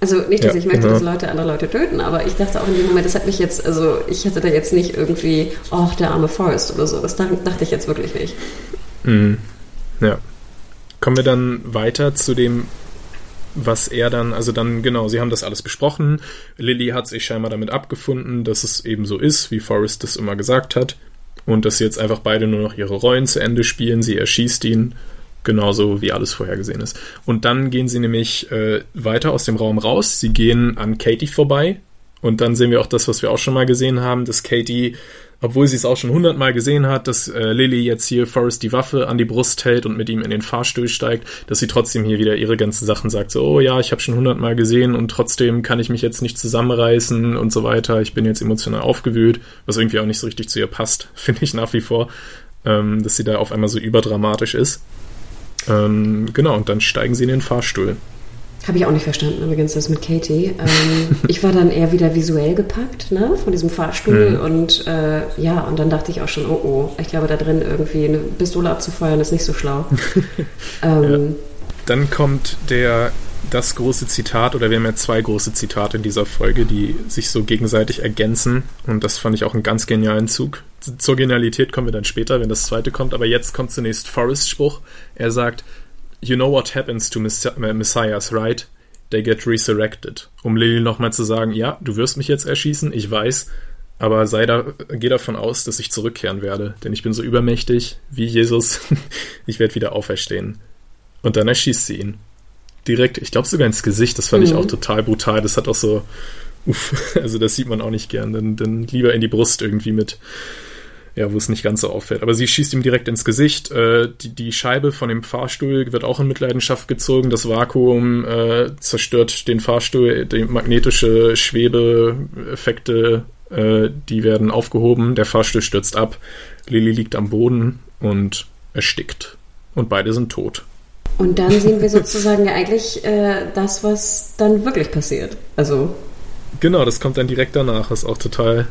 Also nicht, dass Ja, ich möchte, genau. dass Leute andere Leute töten, aber ich dachte auch in dem Moment, das hat mich jetzt, also ich hatte da jetzt nicht irgendwie, oh, der arme Forrest oder so. Das dachte, ich jetzt wirklich nicht. Mhm. Ja. Kommen wir dann weiter zu dem, was er dann, also dann, genau, sie haben das alles besprochen. Lilly hat sich scheinbar damit abgefunden, dass es eben so ist, wie Forrest das immer gesagt hat. Und dass sie jetzt einfach beide nur noch ihre Rollen zu Ende spielen. Sie erschießt ihn, genauso wie alles vorhergesehen ist. Und dann gehen sie nämlich äh, weiter aus dem Raum raus. Sie gehen an Katie vorbei. Und dann sehen wir auch das, was wir auch schon mal gesehen haben, dass Katie, obwohl sie es auch schon hundertmal gesehen hat, dass äh, Lily jetzt hier Forrest die Waffe an die Brust hält und mit ihm in den Fahrstuhl steigt, dass sie trotzdem hier wieder ihre ganzen Sachen sagt, so, oh ja, ich habe schon hundertmal gesehen und trotzdem kann ich mich jetzt nicht zusammenreißen und so weiter. Ich bin jetzt emotional aufgewühlt, was irgendwie auch nicht so richtig zu ihr passt, finde ich nach wie vor, ähm, dass sie da auf einmal so überdramatisch ist. Ähm, genau, und dann steigen sie in den Fahrstuhl. Habe ich auch nicht verstanden, übrigens, das mit Katie. Ähm, ich war dann eher wieder visuell gepackt, ne, von diesem Fahrstuhl Mhm. und äh, ja, und dann dachte ich auch schon, oh oh, ich glaube, da drin irgendwie eine Pistole abzufeuern ist nicht so schlau. ähm, Dann kommt der das große Zitat, oder wir haben ja zwei große Zitate in dieser Folge, die sich so gegenseitig ergänzen. Und das fand ich auch einen ganz genialen Zug. Zur Genialität kommen wir dann später, wenn das zweite kommt. Aber jetzt kommt zunächst Forrests Spruch. Er sagt, You know what happens to mess äh, messiahs, right? They get resurrected. Um Lily nochmal zu sagen, ja, du wirst mich jetzt erschießen, ich weiß, aber sei da, geh davon aus, dass ich zurückkehren werde, denn ich bin so übermächtig wie Jesus. ich werde wieder auferstehen. Und dann erschießt sie ihn. Direkt, ich glaube sogar ins Gesicht. Das fand ich Mhm. auch total brutal. Das hat auch so, uff, also das sieht man auch nicht gern. Dann, dann lieber in die Brust irgendwie mit, ja, wo es nicht ganz so auffällt. Aber sie schießt ihm direkt ins Gesicht. Äh, die, die Scheibe von dem Fahrstuhl wird auch in Mitleidenschaft gezogen. Das Vakuum äh, zerstört den Fahrstuhl. Die magnetische Schwebeeffekte, äh, die werden aufgehoben. Der Fahrstuhl stürzt ab. Lilly liegt am Boden und erstickt. Und beide sind tot. und dann sehen wir sozusagen ja eigentlich äh, das, was dann wirklich passiert. Also, Genau, das kommt dann direkt danach, was auch total,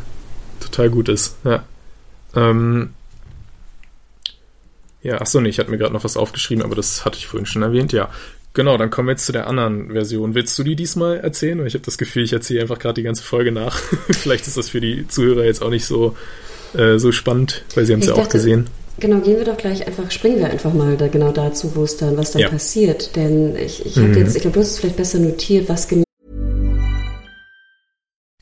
total gut ist. Ja. Ähm, ja, achso, nee, ich hatte mir gerade noch was aufgeschrieben, aber das hatte ich vorhin schon erwähnt, ja. Genau, dann kommen wir jetzt zu der anderen Version. Willst du die diesmal erzählen? Ich habe das Gefühl, ich erzähle einfach gerade die ganze Folge nach. Vielleicht ist das für die Zuhörer jetzt auch nicht so, äh, so spannend, weil sie haben es ja auch dachte- gesehen. genau, gehen wir doch gleich einfach, springen wir einfach mal da genau dazu, wo es dann, was dann Ja. passiert. Denn ich, ich habe Mhm. jetzt, ich glaube, du hast es vielleicht besser notiert, was genau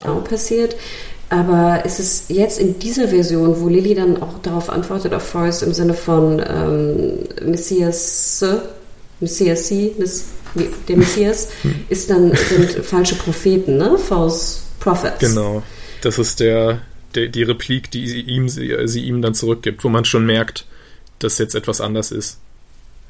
Genau passiert. Aber ist es jetzt in dieser Version, wo Lilly dann auch darauf antwortet, auf Forrest im Sinne von ähm, Messias, Messias, Mess, wie- der Messias, ist dann, sind falsche Propheten, ne? False Prophets. Genau. Das ist der, der die Replik, die sie ihm, sie, sie ihm dann zurückgibt, wo man schon merkt, dass jetzt etwas anders ist.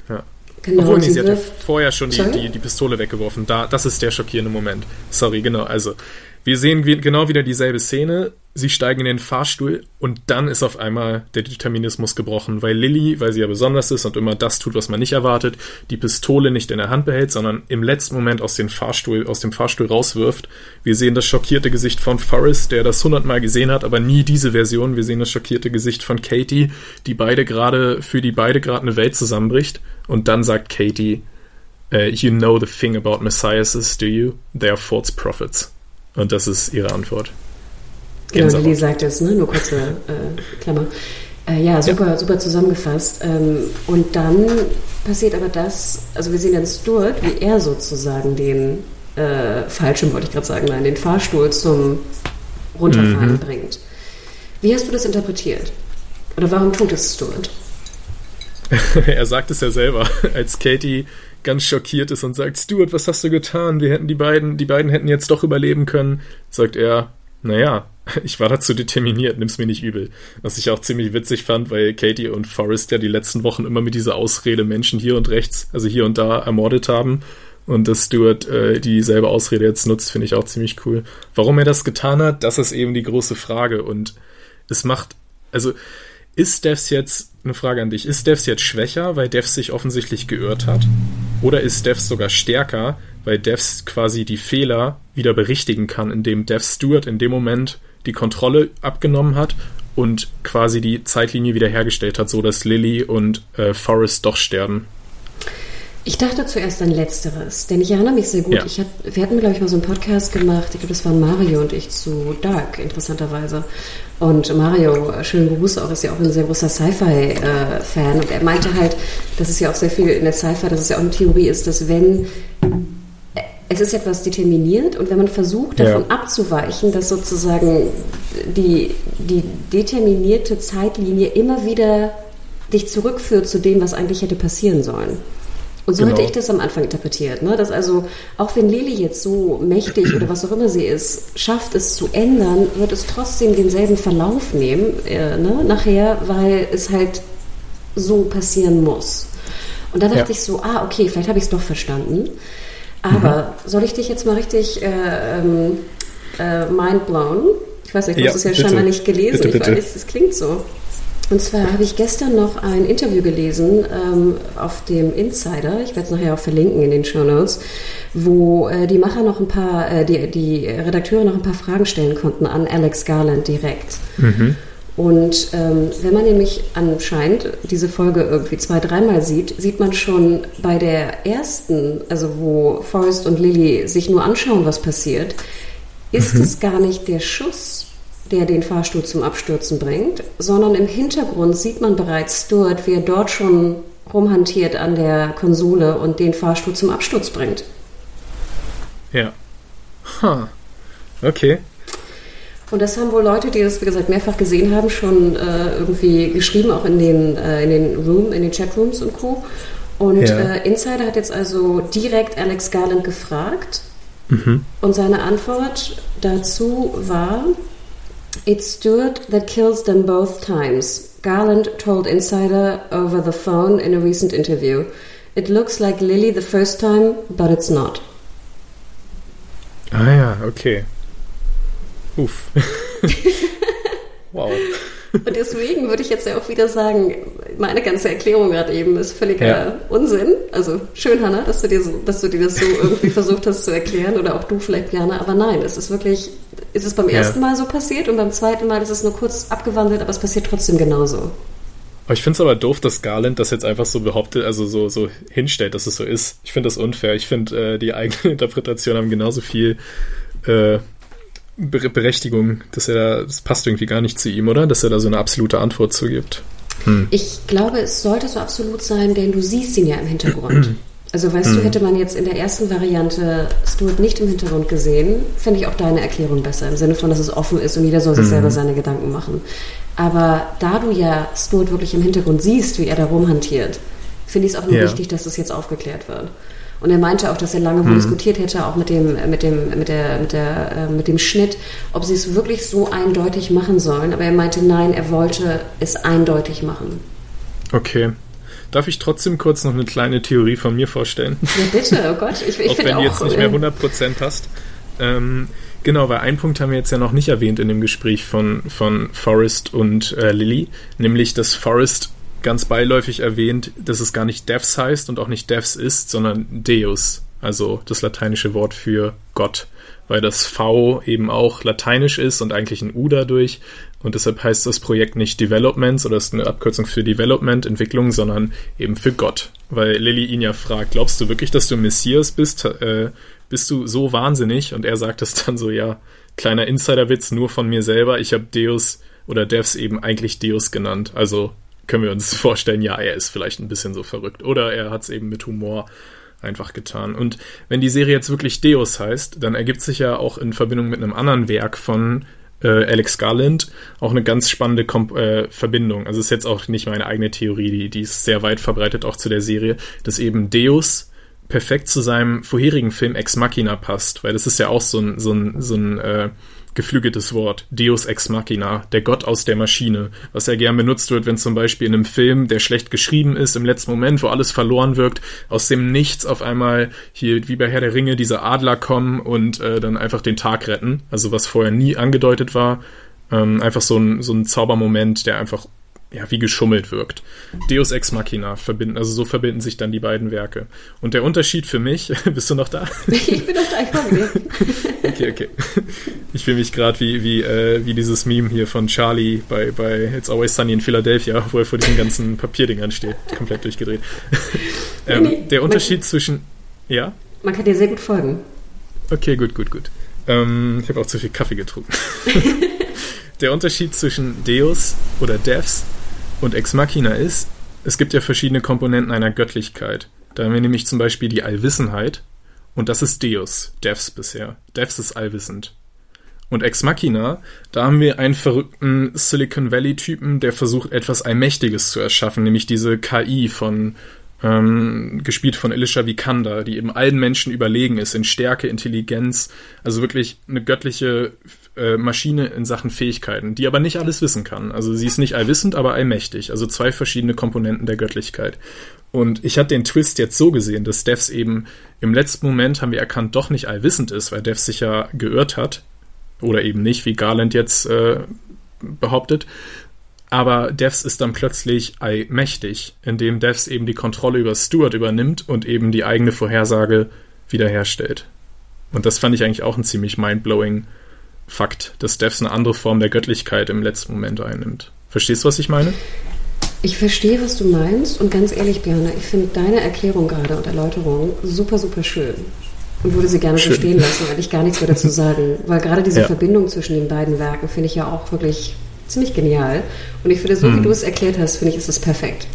Ja. Genau, Obwohl, nee, sie sie hat ja vorher schon die, die, die Pistole weggeworfen. Da, das ist der schockierende Moment. Sorry, genau. Also, wir sehen genau wieder dieselbe Szene. Sie steigen in den Fahrstuhl und dann ist auf einmal der Determinismus gebrochen, weil Lilly, weil sie ja besonders ist und immer das tut, was man nicht erwartet, die Pistole nicht in der Hand behält, sondern im letzten Moment aus dem Fahrstuhl, aus dem Fahrstuhl rauswirft. Wir sehen das schockierte Gesicht von Forrest, der das hundertmal gesehen hat, aber nie diese Version. Wir sehen das schockierte Gesicht von Katie, die beide gerade, für die beide gerade eine Welt zusammenbricht. Und dann sagt Katie, äh, You know the thing about messiahs, do you? They are false prophets. Und das ist ihre Antwort. Genau, Gänsehaut. Lilly sagt es, ne? nur kurze äh, Klammer. Äh, ja, super, super zusammengefasst. Ähm, und dann passiert aber das, also wir sehen dann Stuart, wie er sozusagen den äh, falschen, wollte ich gerade sagen, nein, den Fahrstuhl zum Runterfahren mhm. bringt. Wie hast du das interpretiert? Oder warum tut es Stuart? er sagt es ja selber, als Katie ganz schockiert ist und sagt, Stuart, was hast du getan? Wir hätten die beiden, die beiden hätten jetzt doch überleben können, sagt er, naja, ich war dazu determiniert, nimm's mir nicht übel. Was ich auch ziemlich witzig fand, weil Katie und Forrest ja die letzten Wochen immer mit dieser Ausrede Menschen hier und rechts, also hier und da ermordet haben. Und dass Stuart äh, dieselbe Ausrede jetzt nutzt, finde ich auch ziemlich cool. Warum er das getan hat, das ist eben die große Frage. Und es macht, also ist Devs jetzt, eine Frage an dich, ist Devs jetzt schwächer, weil Devs sich offensichtlich geirrt hat? Oder ist Devs sogar stärker, weil Devs quasi die Fehler wieder berichtigen kann, indem Dev Stewart in dem Moment die Kontrolle abgenommen hat und quasi die Zeitlinie wiederhergestellt hat, so dass Lily und äh, Forrest doch sterben? Ich dachte zuerst an Letzteres, denn ich erinnere mich sehr gut. Ja. Ich hat, wir hatten, glaube ich, mal so einen Podcast gemacht. Ich glaube, das waren Mario und ich zu Dark, interessanterweise. Und Mario, schönen Gruß auch, ist ja auch ein sehr großer Sci-Fi-Fan. und er meinte halt, dass es ja auch sehr viel in der Sci-Fi, dass es ja auch eine Theorie ist, dass wenn es ist etwas determiniert und wenn man versucht, davon ja. abzuweichen, dass sozusagen die, die determinierte Zeitlinie immer wieder dich zurückführt zu dem, was eigentlich hätte passieren sollen. Und so genau. hätte ich das am Anfang interpretiert, ne? dass also auch wenn Lili jetzt so mächtig oder was auch immer sie ist, schafft es zu ändern, wird es trotzdem denselben Verlauf nehmen äh, ne? nachher, weil es halt so passieren muss. Und da dachte ja. ich so, ah, okay, vielleicht habe ich es doch verstanden. Aber mhm. soll ich dich jetzt mal richtig äh, ähm, äh, mindblown? Ich weiß nicht, du ja, hast es ja bitte. scheinbar nicht gelesen. Bitte, bitte. Ich weiß, es klingt so. Und zwar habe ich gestern noch ein Interview gelesen ähm, auf dem Insider, ich werde es nachher auch verlinken in den Show Notes, wo äh, die Macher noch ein paar, äh, die, die Redakteure noch ein paar Fragen stellen konnten an Alex Garland direkt. Mhm. Und ähm, wenn man nämlich anscheinend diese Folge irgendwie zwei, dreimal sieht, sieht man schon bei der ersten, also wo Forrest und Lily sich nur anschauen, was passiert, ist mhm. es gar nicht der Schuss, der den Fahrstuhl zum Abstürzen bringt, sondern im Hintergrund sieht man bereits Stuart, wie er dort schon rumhantiert an der Konsole und den Fahrstuhl zum Absturz bringt. Ja. Huh. Okay. Und das haben wohl Leute, die das, wie gesagt, mehrfach gesehen haben, schon äh, irgendwie geschrieben, auch in den, äh, in den Room, in den Chatrooms und Co. Und ja. äh, Insider hat jetzt also direkt Alex Garland gefragt. Mhm. Und seine Antwort dazu war, It's Stewart that kills them both times. Garland told Insider over the phone in a recent interview. It looks like Lily the first time, but it's not. Ah ja, okay. Uff. wow. Und deswegen würde ich jetzt ja auch wieder sagen, meine ganze Erklärung gerade eben ist völliger ja. Unsinn. Also schön, Hanna, dass du, dir so, dass du dir das so irgendwie versucht hast zu erklären oder auch du vielleicht gerne. Aber nein, es ist wirklich, ist es beim ja. ersten Mal so passiert und beim zweiten Mal ist es nur kurz abgewandelt, aber es passiert trotzdem genauso. Ich finde es aber doof, dass Garland das jetzt einfach so behauptet, also so, so hinstellt, dass es so ist. Ich finde das unfair. Ich finde, äh, die eigene Interpretation haben genauso viel äh, Berechtigung, dass er da, das passt irgendwie gar nicht zu ihm, oder? Dass er da so eine absolute Antwort zugibt. Hm. Ich glaube, es sollte so absolut sein, denn du siehst ihn ja im Hintergrund. Also weißt hm. du, hätte man jetzt in der ersten Variante Stuart nicht im Hintergrund gesehen, fände ich auch deine Erklärung besser, im Sinne von, dass es offen ist und jeder soll sich hm. selber seine Gedanken machen. Aber da du ja Stuart wirklich im Hintergrund siehst, wie er da rumhantiert, finde ich es auch nur ja. wichtig, dass das jetzt aufgeklärt wird. Und er meinte auch, dass er lange wohl mhm. diskutiert hätte, auch mit dem, mit dem, mit der, mit der, äh, mit dem Schnitt, ob sie es wirklich so eindeutig machen sollen. Aber er meinte, nein, er wollte es eindeutig machen. Okay. Darf ich trotzdem kurz noch eine kleine Theorie von mir vorstellen? Ja, bitte, oh Gott. Ich, ich auch wenn du jetzt nicht mehr 100% hast. Ähm, genau, weil einen Punkt haben wir jetzt ja noch nicht erwähnt in dem Gespräch von, von Forrest und äh, Lily, nämlich, dass Forrest ganz beiläufig erwähnt, dass es gar nicht Devs heißt und auch nicht Devs ist, sondern Deus, also das lateinische Wort für Gott, weil das V eben auch lateinisch ist und eigentlich ein U dadurch. Und deshalb heißt das Projekt nicht Developments oder ist eine Abkürzung für Development, Entwicklung, sondern eben für Gott. Weil Lilly ihn ja fragt, glaubst du wirklich, dass du Messias bist? Äh, bist du so wahnsinnig? Und er sagt es dann so, ja, kleiner Insiderwitz nur von mir selber. Ich habe Deus oder Devs eben eigentlich Deus genannt. Also können wir uns vorstellen, ja, er ist vielleicht ein bisschen so verrückt. Oder er hat es eben mit Humor einfach getan. Und wenn die Serie jetzt wirklich Deus heißt, dann ergibt sich ja auch in Verbindung mit einem anderen Werk von äh, Alex Garland auch eine ganz spannende Kom äh, Verbindung. Also ist jetzt auch nicht meine eigene Theorie, die, die ist sehr weit verbreitet auch zu der Serie, dass eben Deus perfekt zu seinem vorherigen Film Ex Machina passt, weil das ist ja auch so ein, so ein, so ein äh, geflügeltes Wort, Deus ex machina, der Gott aus der Maschine, was ja gern benutzt wird, wenn zum Beispiel in einem Film, der schlecht geschrieben ist, im letzten Moment, wo alles verloren wirkt, aus dem Nichts auf einmal hier wie bei Herr der Ringe diese Adler kommen und äh, dann einfach den Tag retten, also was vorher nie angedeutet war, ähm, einfach so ein, so ein Zaubermoment, der einfach ja, wie geschummelt wirkt. Deus Ex Machina verbinden, also so verbinden sich dann die beiden Werke. Und der Unterschied für mich, bist du noch da? Ich bin noch da, ich komme Okay, okay. Ich fühle mich gerade wie, wie, äh, wie dieses Meme hier von Charlie bei, bei It's Always Sunny in Philadelphia, wo er vor diesen ganzen Papierdingern steht, komplett durchgedreht. ähm, nee, der Unterschied man, zwischen, ja? Man kann dir sehr gut folgen. Okay, gut, gut, gut. Ähm, ich habe auch zu viel Kaffee getrunken. der Unterschied zwischen Deus oder Devs und Ex Machina ist, es gibt ja verschiedene Komponenten einer Göttlichkeit. Da haben wir nämlich zum Beispiel die Allwissenheit und das ist Deus, Devs bisher. Devs ist allwissend. Und Ex Machina, da haben wir einen verrückten Silicon Valley-Typen, der versucht, etwas Allmächtiges zu erschaffen, nämlich diese KI von, ähm, gespielt von Elisha Vikander, die eben allen Menschen überlegen ist in Stärke, Intelligenz, also wirklich eine göttliche äh, Maschine in Sachen Fähigkeiten, die aber nicht alles wissen kann. Also sie ist nicht allwissend, aber allmächtig. Also zwei verschiedene Komponenten der Göttlichkeit. Und ich hatte den Twist jetzt so gesehen, dass Devs eben im letzten Moment haben wir erkannt, doch nicht allwissend ist, weil Devs sich ja geirrt hat. Oder eben nicht, wie Garland jetzt äh, behauptet. Aber Devs ist dann plötzlich allmächtig, indem Devs eben die Kontrolle über Stuart übernimmt und eben die eigene Vorhersage wiederherstellt. Und das fand ich eigentlich auch ein ziemlich mindblowing Fakt, dass Devs eine andere Form der Göttlichkeit im letzten Moment einnimmt. Verstehst du, was ich meine? Ich verstehe, was du meinst und ganz ehrlich, Björn, ich finde deine Erklärung gerade und Erläuterung super, super schön und würde sie gerne schön. so stehen lassen, weil ich gar nichts mehr dazu sagen. Weil gerade diese ja. Verbindung zwischen den beiden Werken finde ich ja auch wirklich ziemlich genial. Und ich finde, so hm. wie du es erklärt hast, finde ich, ist es perfekt.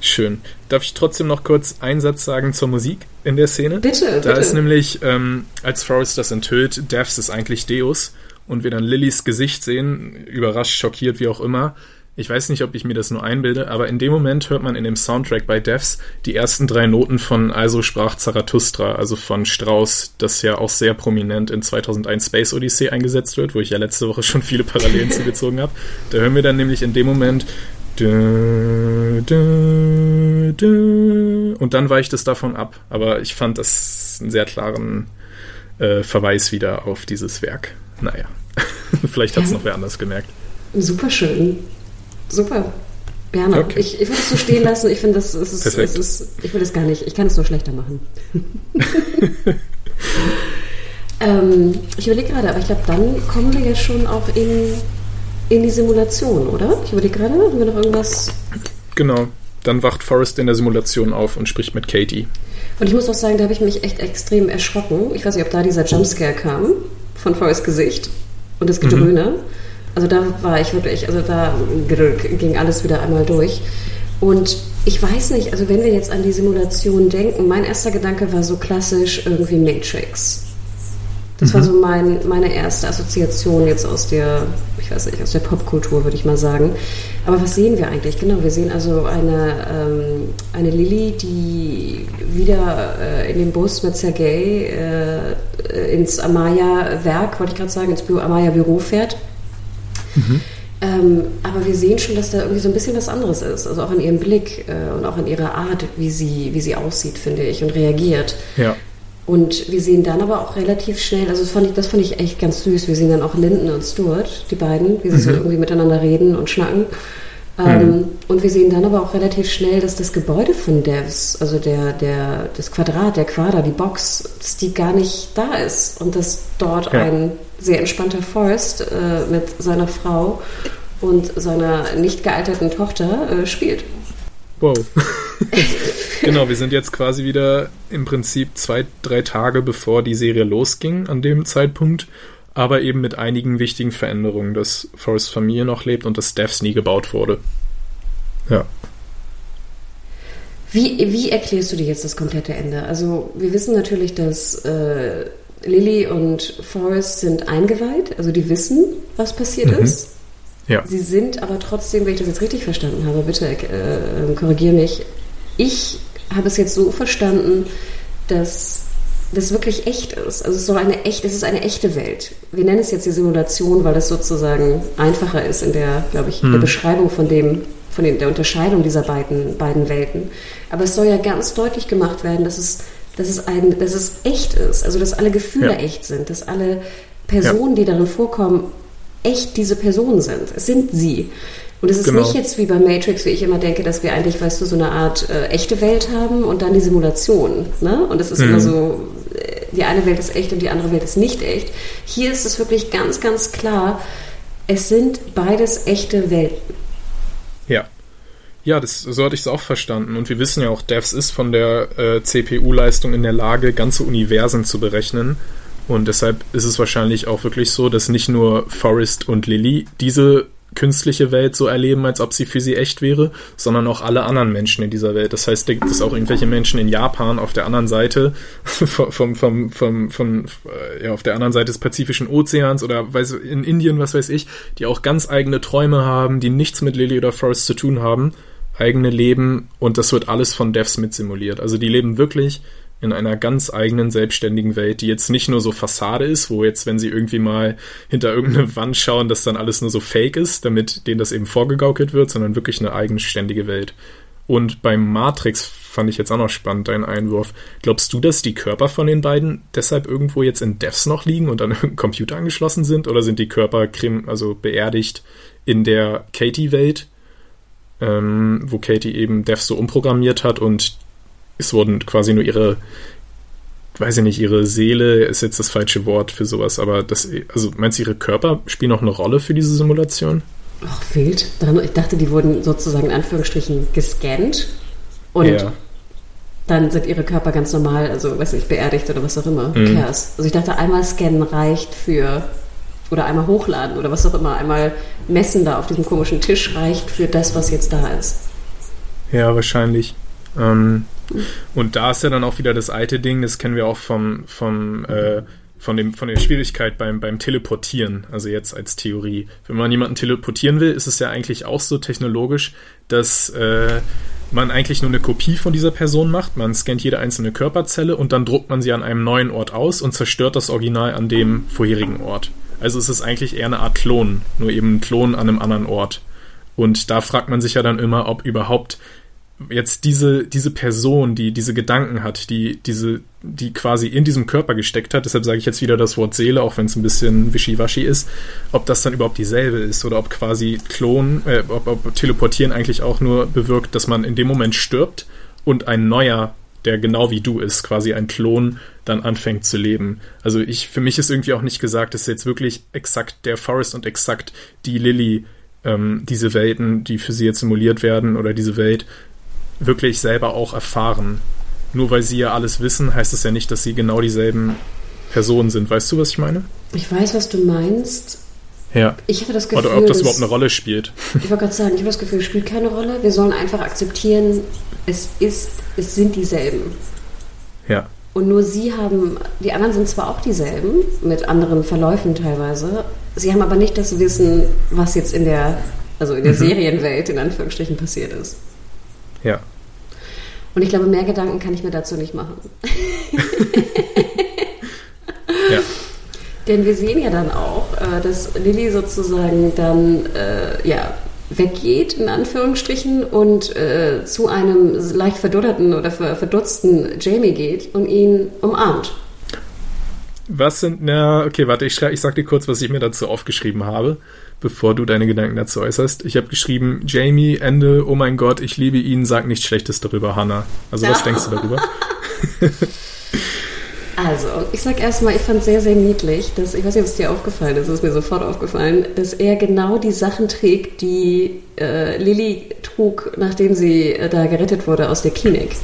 Schön. Darf ich trotzdem noch kurz einen Satz sagen zur Musik in der Szene? Bitte, Da bitte. ist nämlich, ähm, als Forrest das enthüllt, Devs ist eigentlich Deus und wir dann Lillys Gesicht sehen, überrascht, schockiert, wie auch immer. Ich weiß nicht, ob ich mir das nur einbilde, aber in dem Moment hört man in dem Soundtrack bei Devs die ersten drei Noten von Also sprach Zarathustra, also von Strauss, das ja auch sehr prominent in 2001 Space Odyssey eingesetzt wird, wo ich ja letzte Woche schon viele Parallelen zugezogen habe. Da hören wir dann nämlich in dem Moment und dann weicht es davon ab. Aber ich fand das einen sehr klaren äh, Verweis wieder auf dieses Werk. Naja, vielleicht hat es noch wer anders gemerkt. Super schön. Super. Berner, okay. ich, ich würde es so stehen lassen. Ich finde, das ist, es ist, ich will es gar nicht. Ich kann es nur schlechter machen. ähm, ich überlege gerade, aber ich glaube, dann kommen wir ja schon auch in in die Simulation, oder? Ich überlege gerade, haben wir noch irgendwas? Genau. Dann wacht Forrest in der Simulation auf und spricht mit Katie. Und ich muss auch sagen, da habe ich mich echt extrem erschrocken. Ich weiß nicht, ob da dieser Jumpscare kam von Forrests Gesicht und das Gedröhne. Mhm. Also da war ich wirklich, also da ging alles wieder einmal durch. Und ich weiß nicht, also wenn wir jetzt an die Simulation denken, mein erster Gedanke war so klassisch irgendwie Matrix. Das mhm. war so mein, meine erste Assoziation jetzt aus der, ich weiß nicht, aus der Popkultur, würde ich mal sagen. Aber was sehen wir eigentlich? Genau, wir sehen also eine, ähm, eine Lilly, die wieder äh, in dem Bus mit Sergei äh, ins Amaya-Werk, wollte ich gerade sagen, ins Amaya-Büro fährt. Mhm. Ähm, aber wir sehen schon, dass da irgendwie so ein bisschen was anderes ist. Also auch in ihrem Blick äh, und auch in ihrer Art, wie sie, wie sie aussieht, finde ich, und reagiert. Ja. Und wir sehen dann aber auch relativ schnell, also das fand ich, das fand ich echt ganz süß. Wir sehen dann auch Linden und Stuart, die beiden, wie sie mhm. so irgendwie miteinander reden und schnacken. Ähm, mhm. und wir sehen dann aber auch relativ schnell, dass das Gebäude von Devs, also der, der, das Quadrat, der Quader, die Box, dass die gar nicht da ist. Und dass dort ja. ein sehr entspannter Forrest äh, mit seiner Frau und seiner nicht gealterten Tochter äh, spielt. Wow. genau, wir sind jetzt quasi wieder im Prinzip zwei, drei Tage bevor die Serie losging an dem Zeitpunkt, aber eben mit einigen wichtigen Veränderungen, dass Forrests Familie noch lebt und dass Devs nie gebaut wurde. Ja. Wie, wie erklärst du dir jetzt das komplette Ende? Also wir wissen natürlich, dass äh, Lily und Forrest sind eingeweiht, also die wissen, was passiert Mhm. ist. Ja. Sie sind aber trotzdem, wenn ich das jetzt richtig verstanden habe, bitte äh, korrigiere mich. Ich habe es jetzt so verstanden, dass das wirklich echt ist. Also es soll eine echt, es ist eine echte Welt. Wir nennen es jetzt die Simulation, weil das sozusagen einfacher ist in der, glaube ich, der Beschreibung von dem, von den, der Unterscheidung dieser beiden, beiden Welten. Aber es soll ja ganz deutlich gemacht werden, dass es, dass es ein, dass es echt ist. Also dass alle Gefühle Ja. echt sind, dass alle Personen, die darin vorkommen, echt diese Personen sind. Es sind sie. Und es ist Genau. nicht jetzt wie bei Matrix, wie ich immer denke, dass wir eigentlich, weißt du, so eine Art äh, echte Welt haben und dann die Simulation. Ne? Und es ist immer so, äh, die eine Welt ist echt und die andere Welt ist nicht echt. Hier ist es wirklich ganz, ganz klar, es sind beides echte Welten. Ja. Ja, das, so hatte ich es auch verstanden. Und wir wissen ja auch, Devs ist von der äh, CPU-Leistung in der Lage, ganze Universen zu berechnen. Und deshalb ist es wahrscheinlich auch wirklich so, dass nicht nur Forrest und Lily diese künstliche Welt so erleben, als ob sie für sie echt wäre, sondern auch alle anderen Menschen in dieser Welt. Das heißt, da gibt es auch irgendwelche Menschen in Japan auf der anderen Seite vom, vom, vom, vom, äh, ja, auf der anderen Seite des Pazifischen Ozeans oder weiß, in Indien, was weiß ich, die auch ganz eigene Träume haben, die nichts mit Lily oder Forrest zu tun haben, eigene Leben und das wird alles von Devs mit simuliert. Also die leben wirklich in einer ganz eigenen selbstständigen Welt, die jetzt nicht nur so Fassade ist, wo jetzt, wenn sie irgendwie mal hinter irgendeine Wand schauen, dass dann alles nur so fake ist, damit denen das eben vorgegaukelt wird, sondern wirklich eine eigenständige Welt. Und beim Matrix fand ich jetzt auch noch spannend, dein Einwurf. Glaubst du, dass die Körper von den beiden deshalb irgendwo jetzt in Devs noch liegen und an irgendeinen Computer angeschlossen sind? Oder sind die Körper also beerdigt in der Katie-Welt, ähm, wo Katie eben Devs so umprogrammiert hat und es wurden quasi nur ihre, weiß ich nicht, ihre Seele ist jetzt das falsche Wort für sowas, aber das, also meinst du, ihre Körper spielen auch eine Rolle für diese Simulation? Ach, wild. Daran- Ich dachte, die wurden sozusagen in Anführungsstrichen gescannt und ja. dann sind ihre Körper ganz normal, also weiß nicht, beerdigt oder was auch immer. Mhm. Chaos. Also ich dachte, einmal scannen reicht für, oder einmal hochladen oder was auch immer, einmal messen da auf diesem komischen Tisch reicht für das, was jetzt da ist. Ja, wahrscheinlich. Ähm, und da ist ja dann auch wieder das alte Ding, das kennen wir auch vom, vom, äh, von, dem, von der Schwierigkeit beim, beim Teleportieren, also jetzt als Theorie. Wenn man jemanden teleportieren will, ist es ja eigentlich auch so technologisch, dass äh, man eigentlich nur eine Kopie von dieser Person macht. Man scannt jede einzelne Körperzelle und dann druckt man sie an einem neuen Ort aus und zerstört das Original an dem vorherigen Ort. Also es ist eigentlich eher eine Art Klon, nur eben ein Klon an einem anderen Ort. Und da fragt man sich ja dann immer, ob überhaupt jetzt diese, diese Person, die diese Gedanken hat, die diese, die quasi in diesem Körper gesteckt hat, deshalb sage ich jetzt wieder das Wort Seele, auch wenn es ein bisschen wischiwaschi ist, ob das dann überhaupt dieselbe ist oder ob quasi Klon, äh, ob, ob Teleportieren eigentlich auch nur bewirkt, dass man in dem Moment stirbt und ein neuer, der genau wie du ist, quasi ein Klon, dann anfängt zu leben. Also ich, für mich ist irgendwie auch nicht gesagt, dass jetzt wirklich exakt der Forest und exakt die Lilly ähm, diese Welten, die für sie jetzt simuliert werden oder diese Welt wirklich selber auch erfahren. Nur weil sie ja alles wissen, heißt es ja nicht, dass sie genau dieselben Personen sind. Weißt du, was ich meine? Ich weiß, was du meinst. Ja. Ich hatte das Gefühl, Oder ob das dass- überhaupt eine Rolle spielt. Ich wollte gerade sagen, ich habe das Gefühl, es spielt keine Rolle. Wir sollen einfach akzeptieren, es ist, es sind dieselben. Ja. Und nur sie haben, die anderen sind zwar auch dieselben, mit anderen Verläufen teilweise, sie haben aber nicht das Wissen, was jetzt in der, also in der Serienwelt in Anführungsstrichen passiert ist. Ja. Und ich glaube, mehr Gedanken kann ich mir dazu nicht machen. Ja. Denn wir sehen ja dann auch, äh, dass Lilly sozusagen dann äh, ja, weggeht, in Anführungsstrichen, und äh, zu einem leicht verdutterten oder ver- verdutzten Jamie geht und ihn umarmt. Was sind, na, okay, warte, ich, ich sag dir kurz, was ich mir dazu aufgeschrieben habe, bevor du deine Gedanken dazu äußerst. Ich habe geschrieben, Jamie, Ende, oh mein Gott, ich liebe ihn, sag nichts Schlechtes darüber, Hannah. Also, was Ja. denkst du darüber? Also, ich sag erstmal, ich fand sehr, sehr niedlich, dass, ich weiß nicht, ob es dir aufgefallen ist, es ist mir sofort aufgefallen, dass er genau die Sachen trägt, die äh, Lilly trug, nachdem sie äh, da gerettet wurde aus der Klinik.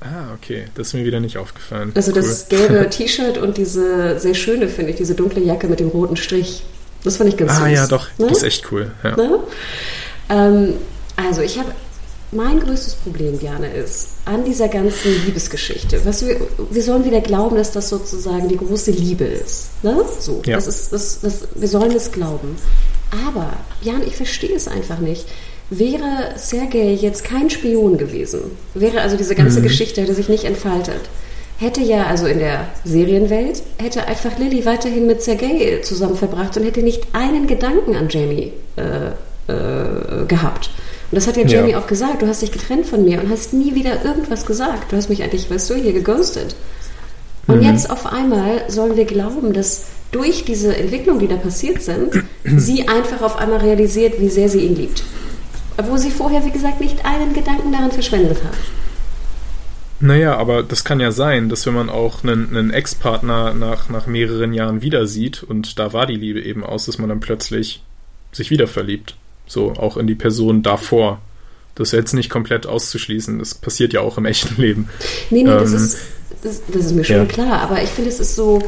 Ah, okay, das ist mir wieder nicht aufgefallen. Also Cool. das gelbe T-Shirt und diese sehr schöne, finde ich, diese dunkle Jacke mit dem roten Strich. Das fand ich ganz Ah, süß. ja, doch, Ne? das ist echt cool. Ja. Ne? Ähm, Also ich habe mein größtes Problem, Bjane, ist an dieser ganzen Liebesgeschichte. Was wir, wir sollen wieder glauben, dass das sozusagen die große Liebe ist. Ne? So, Ja. das ist, das, das, wir sollen es glauben. Aber, Jan, ich verstehe es einfach nicht. Wäre Sergei jetzt kein Spion gewesen, wäre also diese ganze Geschichte hätte sich nicht entfaltet, hätte ja also in der Serienwelt, hätte einfach Lilly weiterhin mit Sergei zusammen verbracht und hätte nicht einen Gedanken an Jamie äh, äh, gehabt. Und das hat ja Ja. Jamie auch gesagt, du hast dich getrennt von mir und hast nie wieder irgendwas gesagt. Du hast mich eigentlich, weißt du, hier geghostet. Und jetzt auf einmal sollen wir glauben, dass durch diese Entwicklung, die da passiert sind, sie einfach auf einmal realisiert, wie sehr sie ihn liebt. Obwohl sie vorher, wie gesagt, nicht einen Gedanken daran verschwendet hat. Naja, aber das kann ja sein, dass wenn man auch einen, einen Ex-Partner nach, nach mehreren Jahren wieder sieht und da war die Liebe eben aus, dass man dann plötzlich sich wieder verliebt. So, auch in die Person davor. Das ist jetzt nicht komplett auszuschließen. Das passiert ja auch im echten Leben. Nee, nee, das, Ähm, ist, das, das ist mir schon ja. klar. Aber ich finde, es ist so,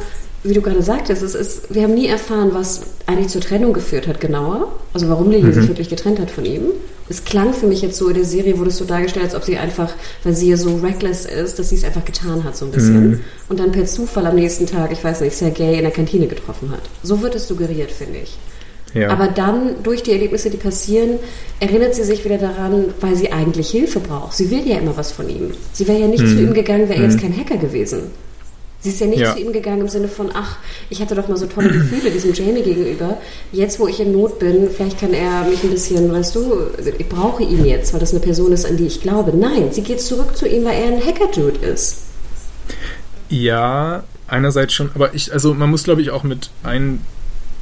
wie du gerade sagtest, es ist, wir haben nie erfahren, was eigentlich zur Trennung geführt hat, genauer. Also warum Lily Mhm. sich wirklich getrennt hat von ihm. Es klang für mich jetzt so in der Serie, wurde es so dargestellt, als ob sie einfach, weil sie ja so reckless ist, dass sie es einfach getan hat, so ein bisschen. Mhm. Und dann per Zufall am nächsten Tag, ich weiß nicht, Sergei in der Kantine getroffen hat. So wird es suggeriert, finde ich. Ja. Aber dann, durch die Erlebnisse, die passieren, erinnert sie sich wieder daran, weil sie eigentlich Hilfe braucht. Sie will ja immer was von ihm. Sie wäre ja nicht zu ihm gegangen, wäre er jetzt kein Hacker gewesen. Sie ist ja nicht Ja. zu ihm gegangen im Sinne von, ach, ich hatte doch mal so tolle Gefühle diesem Jamie gegenüber. Jetzt, wo ich in Not bin, vielleicht kann er mich ein bisschen, weißt du, ich brauche ihn jetzt, weil das eine Person ist, an die ich glaube. Nein, sie geht zurück zu ihm, weil er ein Hacker-Dude ist. Ja, einerseits schon, aber ich, also man muss, glaube ich, auch mit ein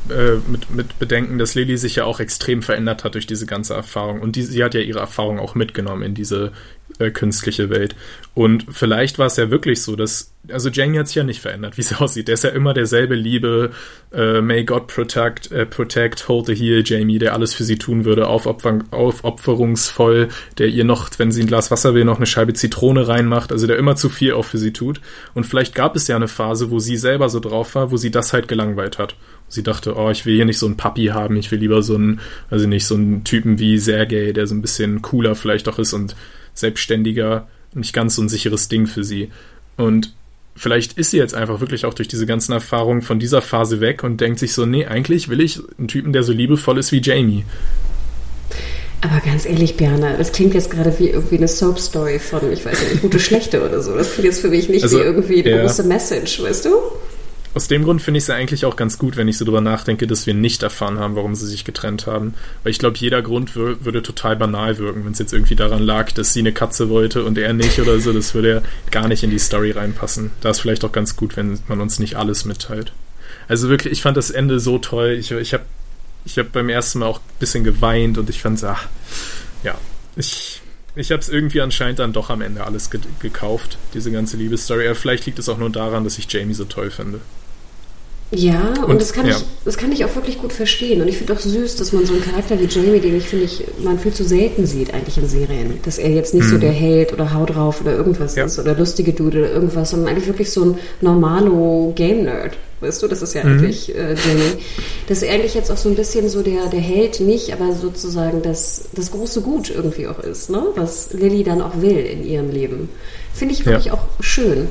äh, mit, mit bedenken, dass Lily sich ja auch extrem verändert hat durch diese ganze Erfahrung. Und die, sie hat ja ihre Erfahrung auch mitgenommen in diese äh, künstliche Welt. Und vielleicht war es ja wirklich so, dass, also Jamie hat sich ja nicht verändert, wie sie aussieht. Der ist ja immer derselbe Liebe, äh, may God protect, äh, protect, hold the heel Jamie, der alles für sie tun würde, aufopfern, aufopferungsvoll, der ihr noch, wenn sie ein Glas Wasser will, noch eine Scheibe Zitrone reinmacht, also der immer zu viel auch für sie tut. Und vielleicht gab es ja eine Phase, wo sie selber so drauf war, wo sie das halt gelangweilt hat. Sie dachte, oh, ich will hier nicht so einen Papi haben, ich will lieber so einen, also nicht so einen Typen wie Sergei, der so ein bisschen cooler vielleicht auch ist und selbstständiger, nicht ganz so ein sicheres Ding für sie. Und vielleicht ist sie jetzt einfach wirklich auch durch diese ganzen Erfahrungen von dieser Phase weg und denkt sich so, nee, eigentlich will ich einen Typen, der so liebevoll ist wie Jamie. Aber ganz ehrlich, Björn, das klingt jetzt gerade wie irgendwie eine Soap-Story von, ich weiß nicht, gute, schlechte oder so. Das klingt jetzt für mich nicht Also, wie irgendwie eine ja. große Message, weißt du? Aus dem Grund finde ich es ja eigentlich auch ganz gut, wenn ich so drüber nachdenke, dass wir nicht erfahren haben, warum sie sich getrennt haben. Weil ich glaube, jeder Grund wür würde total banal wirken, wenn es jetzt irgendwie daran lag, dass sie eine Katze wollte und er nicht oder so. Das würde ja gar nicht in die Story reinpassen. Da ist vielleicht auch ganz gut, wenn man uns nicht alles mitteilt. Also wirklich, ich fand das Ende so toll. Ich, ich habe ich hab beim ersten Mal auch ein bisschen geweint und ich fand ach, ja, ich, ich habe es irgendwie anscheinend dann doch am Ende alles ge gekauft, diese ganze Liebesstory. Aber vielleicht liegt es auch nur daran, dass ich Jamie so toll finde. Ja, und, Und- das, kann ja. ich, das kann ich auch wirklich gut verstehen. Und ich finde auch süß, dass man so einen Charakter wie Jamie, den ich finde, ich, man viel zu selten sieht eigentlich in Serien. Dass er jetzt nicht so der Held oder Hau drauf oder irgendwas Mhm. Ja. ist oder lustige Dude oder irgendwas, sondern eigentlich wirklich so ein normalo Game-Nerd. Weißt du, das ist ja Mhm. eigentlich äh, Jamie. Dass er eigentlich jetzt auch so ein bisschen so der, der Held nicht, aber sozusagen das, das große Gut irgendwie auch ist, ne? Was Lilly dann auch will in ihrem Leben. Finde ich wirklich Ja. auch schön.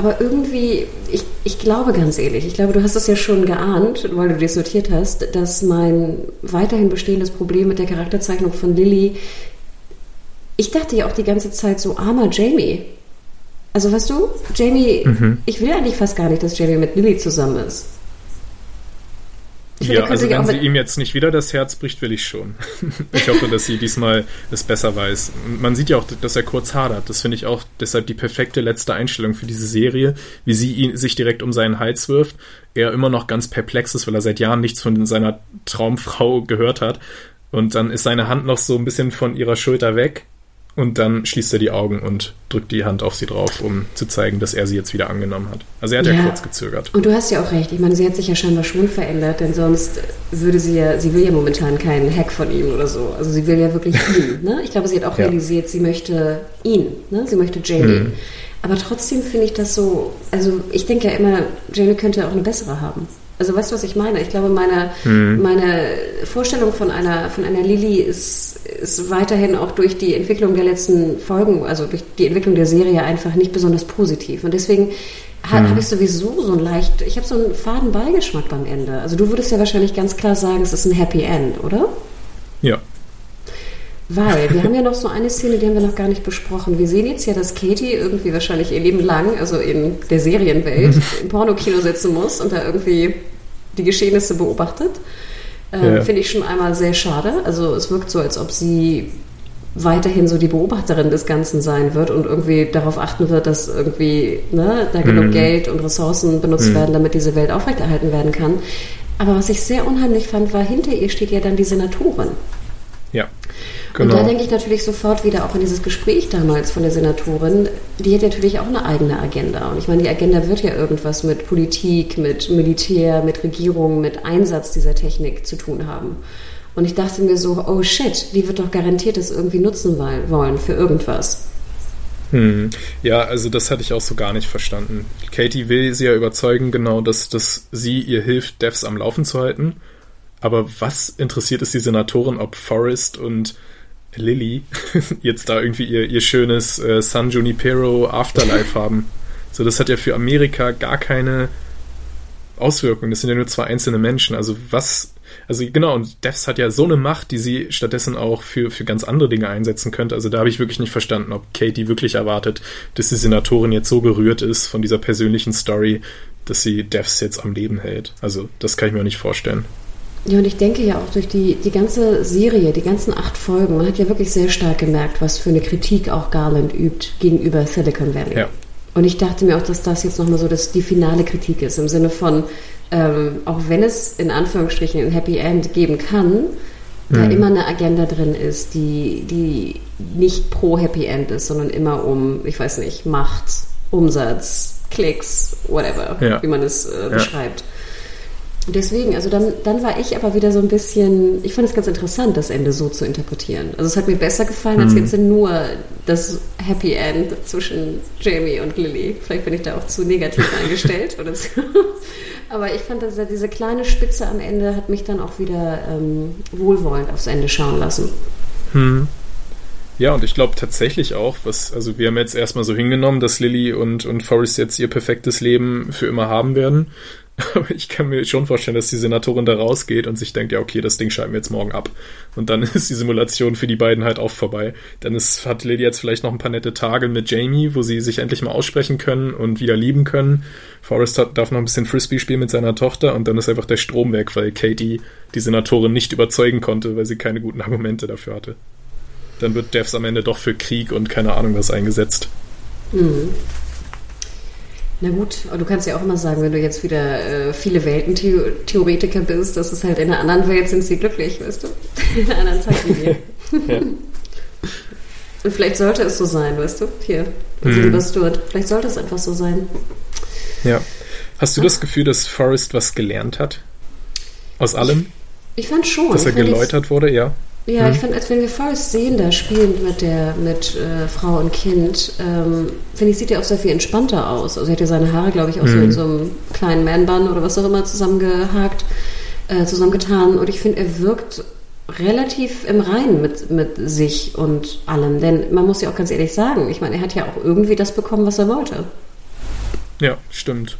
Aber irgendwie, ich, ich glaube ganz ehrlich, ich glaube, du hast es ja schon geahnt, weil du dir das notiert hast, dass mein weiterhin bestehendes Problem mit der Charakterzeichnung von Lilly, ich dachte ja auch die ganze Zeit so, armer Jamie. Also weißt du, Jamie, ich will eigentlich fast gar nicht, dass Jamie mit Lilly zusammen ist. Finde, ja, also wenn sie ihm jetzt nicht wieder das Herz bricht, will ich schon. ich hoffe, dass sie diesmal es besser weiß. Man sieht ja auch, dass er kurz hadert. Das finde ich auch deshalb die perfekte letzte Einstellung für diese Serie, wie sie ihn, sich direkt um seinen Hals wirft. Er immer noch ganz perplex ist, weil er seit Jahren nichts von seiner Traumfrau gehört hat. Und dann ist seine Hand noch so ein bisschen von ihrer Schulter weg. Und dann schließt er die Augen und drückt die Hand auf sie drauf, um zu zeigen, dass er sie jetzt wieder angenommen hat. Also er hat ja, Ja. kurz gezögert. Und du hast ja auch recht. Ich meine, sie hat sich ja scheinbar schon verändert, denn sonst würde sie ja, sie will ja momentan keinen Hack von ihm oder so. Also sie will ja wirklich ihn. Ne? Ich glaube, sie hat auch Ja. realisiert, sie möchte ihn. Ne? Sie möchte Jamie. Aber trotzdem finde ich das so, also ich denke ja immer, Jamie könnte auch eine bessere haben. Also weißt du, was ich meine? Ich glaube, meine, mhm. meine Vorstellung von einer, von einer Lilly ist, ist weiterhin auch durch die Entwicklung der letzten Folgen, also durch die Entwicklung der Serie einfach nicht besonders positiv. Und deswegen mhm. habe ich sowieso so ein leicht, ich habe so einen faden Beigeschmack beim Ende. Also du würdest ja wahrscheinlich ganz klar sagen, es ist ein Happy End, oder? Ja. Weil wir haben ja noch so eine Szene, die haben wir noch gar nicht besprochen. Wir sehen jetzt ja, dass Katie irgendwie wahrscheinlich ihr Leben lang, also in der Serienwelt, im Pornokino sitzen muss und da irgendwie die Geschehnisse beobachtet. Ähm, ja. Finde ich schon einmal sehr schade. Also es wirkt so, als ob sie weiterhin so die Beobachterin des Ganzen sein wird und irgendwie darauf achten wird, dass irgendwie ne, da genug mhm. Geld und Ressourcen benutzt mhm. werden, damit diese Welt aufrechterhalten werden kann. Aber was ich sehr unheimlich fand, war, hinter ihr steht ja dann die Senatorin. Ja. Genau. Und da denke ich natürlich sofort wieder auch an dieses Gespräch damals von der Senatorin. Die hat natürlich auch eine eigene Agenda. Und ich meine, die Agenda wird ja irgendwas mit Politik, mit Militär, mit Regierung, mit Einsatz dieser Technik zu tun haben. Und ich dachte mir so, oh shit, die wird doch garantiert das irgendwie nutzen wollen für irgendwas. Hm. Ja, also das hatte ich auch so gar nicht verstanden. Katie will sie ja überzeugen, genau, dass, dass sie ihr hilft, Devs am Laufen zu halten. Aber was interessiert es die Senatorin, ob Forrest und Lily jetzt da irgendwie ihr, ihr schönes äh, San Junipero Afterlife haben. So, das hat ja für Amerika gar keine Auswirkungen. Das sind ja nur zwei einzelne Menschen. Also was, also genau, und Devs hat ja so eine Macht, die sie stattdessen auch für, für ganz andere Dinge einsetzen könnte. Also da habe ich wirklich nicht verstanden, ob Katie wirklich erwartet, dass die Senatorin jetzt so berührt ist von dieser persönlichen Story, dass sie Devs jetzt am Leben hält. Also das kann ich mir auch nicht vorstellen. Ja, und ich denke ja auch durch die, die ganze Serie, die ganzen acht Folgen, man hat ja wirklich sehr stark gemerkt, was für eine Kritik auch Garland übt gegenüber Silicon Valley. Ja. Und ich dachte mir auch, dass das jetzt nochmal so dass die finale Kritik ist, im Sinne von, ähm, auch wenn es in Anführungsstrichen ein Happy End geben kann, da mhm. immer eine Agenda drin ist, die, die nicht pro Happy End ist, sondern immer um, ich weiß nicht, Macht, Umsatz, Klicks, whatever, ja. wie man es äh, beschreibt. Ja. Deswegen, also dann, dann war ich aber wieder so ein bisschen, ich fand es ganz interessant, das Ende so zu interpretieren. Also es hat mir besser gefallen, als mhm. jetzt nur das Happy End zwischen Jamie und Lily. Vielleicht bin ich da auch zu negativ eingestellt oder so. Aber ich fand, dass diese kleine Spitze am Ende hat mich dann auch wieder ähm, wohlwollend aufs Ende schauen lassen. Hm. Ja, und ich glaube tatsächlich auch, was, also wir haben jetzt erstmal so hingenommen, dass Lily und, und Forrest jetzt ihr perfektes Leben für immer haben werden. Aber ich kann mir schon vorstellen, dass die Senatorin da rausgeht und sich denkt, ja, okay, das Ding schalten wir jetzt morgen ab. Und dann ist die Simulation für die beiden halt auch vorbei. Dann ist, hat Lady jetzt vielleicht noch ein paar nette Tage mit Jamie, wo sie sich endlich mal aussprechen können und wieder lieben können. Forrest hat, darf noch ein bisschen Frisbee spielen mit seiner Tochter und dann ist einfach der Strom weg, weil Katie die Senatorin nicht überzeugen konnte, weil sie keine guten Argumente dafür hatte. Dann wird Devs am Ende doch für Krieg und keine Ahnung was eingesetzt. Mhm. Na gut, aber du kannst ja auch immer sagen, wenn du jetzt wieder äh, viele Weltentheoretiker bist, dass es halt in einer anderen Welt sind sie glücklich, weißt du? In einer anderen Zeitlinie. ja. Und vielleicht sollte es so sein, weißt du? Hier, also mhm. Stuart. Vielleicht sollte es einfach so sein. Ja. Hast du das Gefühl, dass Forrest was gelernt hat? Aus allem? Ich, ich fand schon. Dass er geläutert wurde, ja. Ja, hm. ich finde, als wenn wir Forrest sehen, da spielend mit der mit äh, Frau und Kind, ähm, finde ich, sieht er auch sehr viel entspannter aus. Also er hat ja seine Haare, glaube ich, auch hm. so in so einem kleinen Man-Bun oder was auch immer zusammengehakt, äh, zusammengetan. Und ich finde, er wirkt relativ im Reinen mit, mit sich und allem. Denn man muss ja auch ganz ehrlich sagen, ich meine, er hat ja auch irgendwie das bekommen, was er wollte. Ja, stimmt.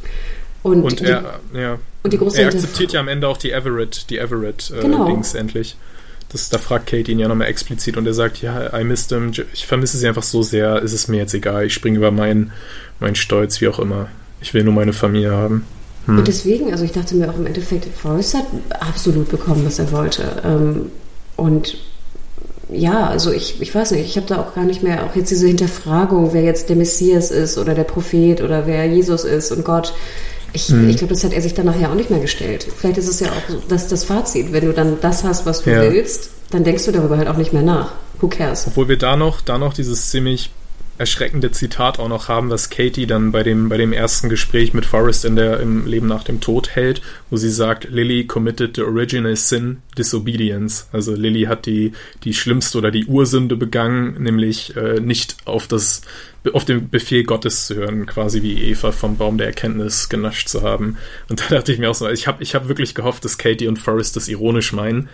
Und, und er, die, ja. Und die große er akzeptiert ja am Ende auch die Everett, die Everett äh, genau. Endlich. Das, da fragt Kate ihn ja nochmal explizit und er sagt, ja, I missed him, ich vermisse sie einfach so sehr, ist es mir jetzt egal, ich springe über meinen mein Stolz, wie auch immer. Ich will nur meine Familie haben. Hm. Und deswegen, also ich dachte mir auch im Endeffekt, Forrest hat absolut bekommen, was er wollte. Ähm, und ja, also ich, ich weiß nicht, ich habe da auch gar nicht mehr, auch jetzt diese Hinterfragung, wer jetzt der Messias ist oder der Prophet oder wer Jesus ist und Gott. Ich, mhm. ich glaube, das hat er sich dann nachher auch nicht mehr gestellt. Vielleicht ist es ja auch das, das Fazit. Wenn du dann das hast, was du ja. willst, dann denkst du darüber halt auch nicht mehr nach. Who cares? Obwohl wir da noch, da noch dieses ziemlich erschreckende Zitat auch noch haben, was Katie dann bei dem, bei dem ersten Gespräch mit Forrest in der, im Leben nach dem Tod hält, wo sie sagt, Lily committed the original sin, disobedience. Also Lily hat die, die schlimmste oder die Ursünde begangen, nämlich äh, nicht auf das, auf den Befehl Gottes zu hören, quasi wie Eva vom Baum der Erkenntnis genascht zu haben. Und da dachte ich mir auch so, ich habe ich hab wirklich gehofft, dass Katie und Forrest das ironisch meinen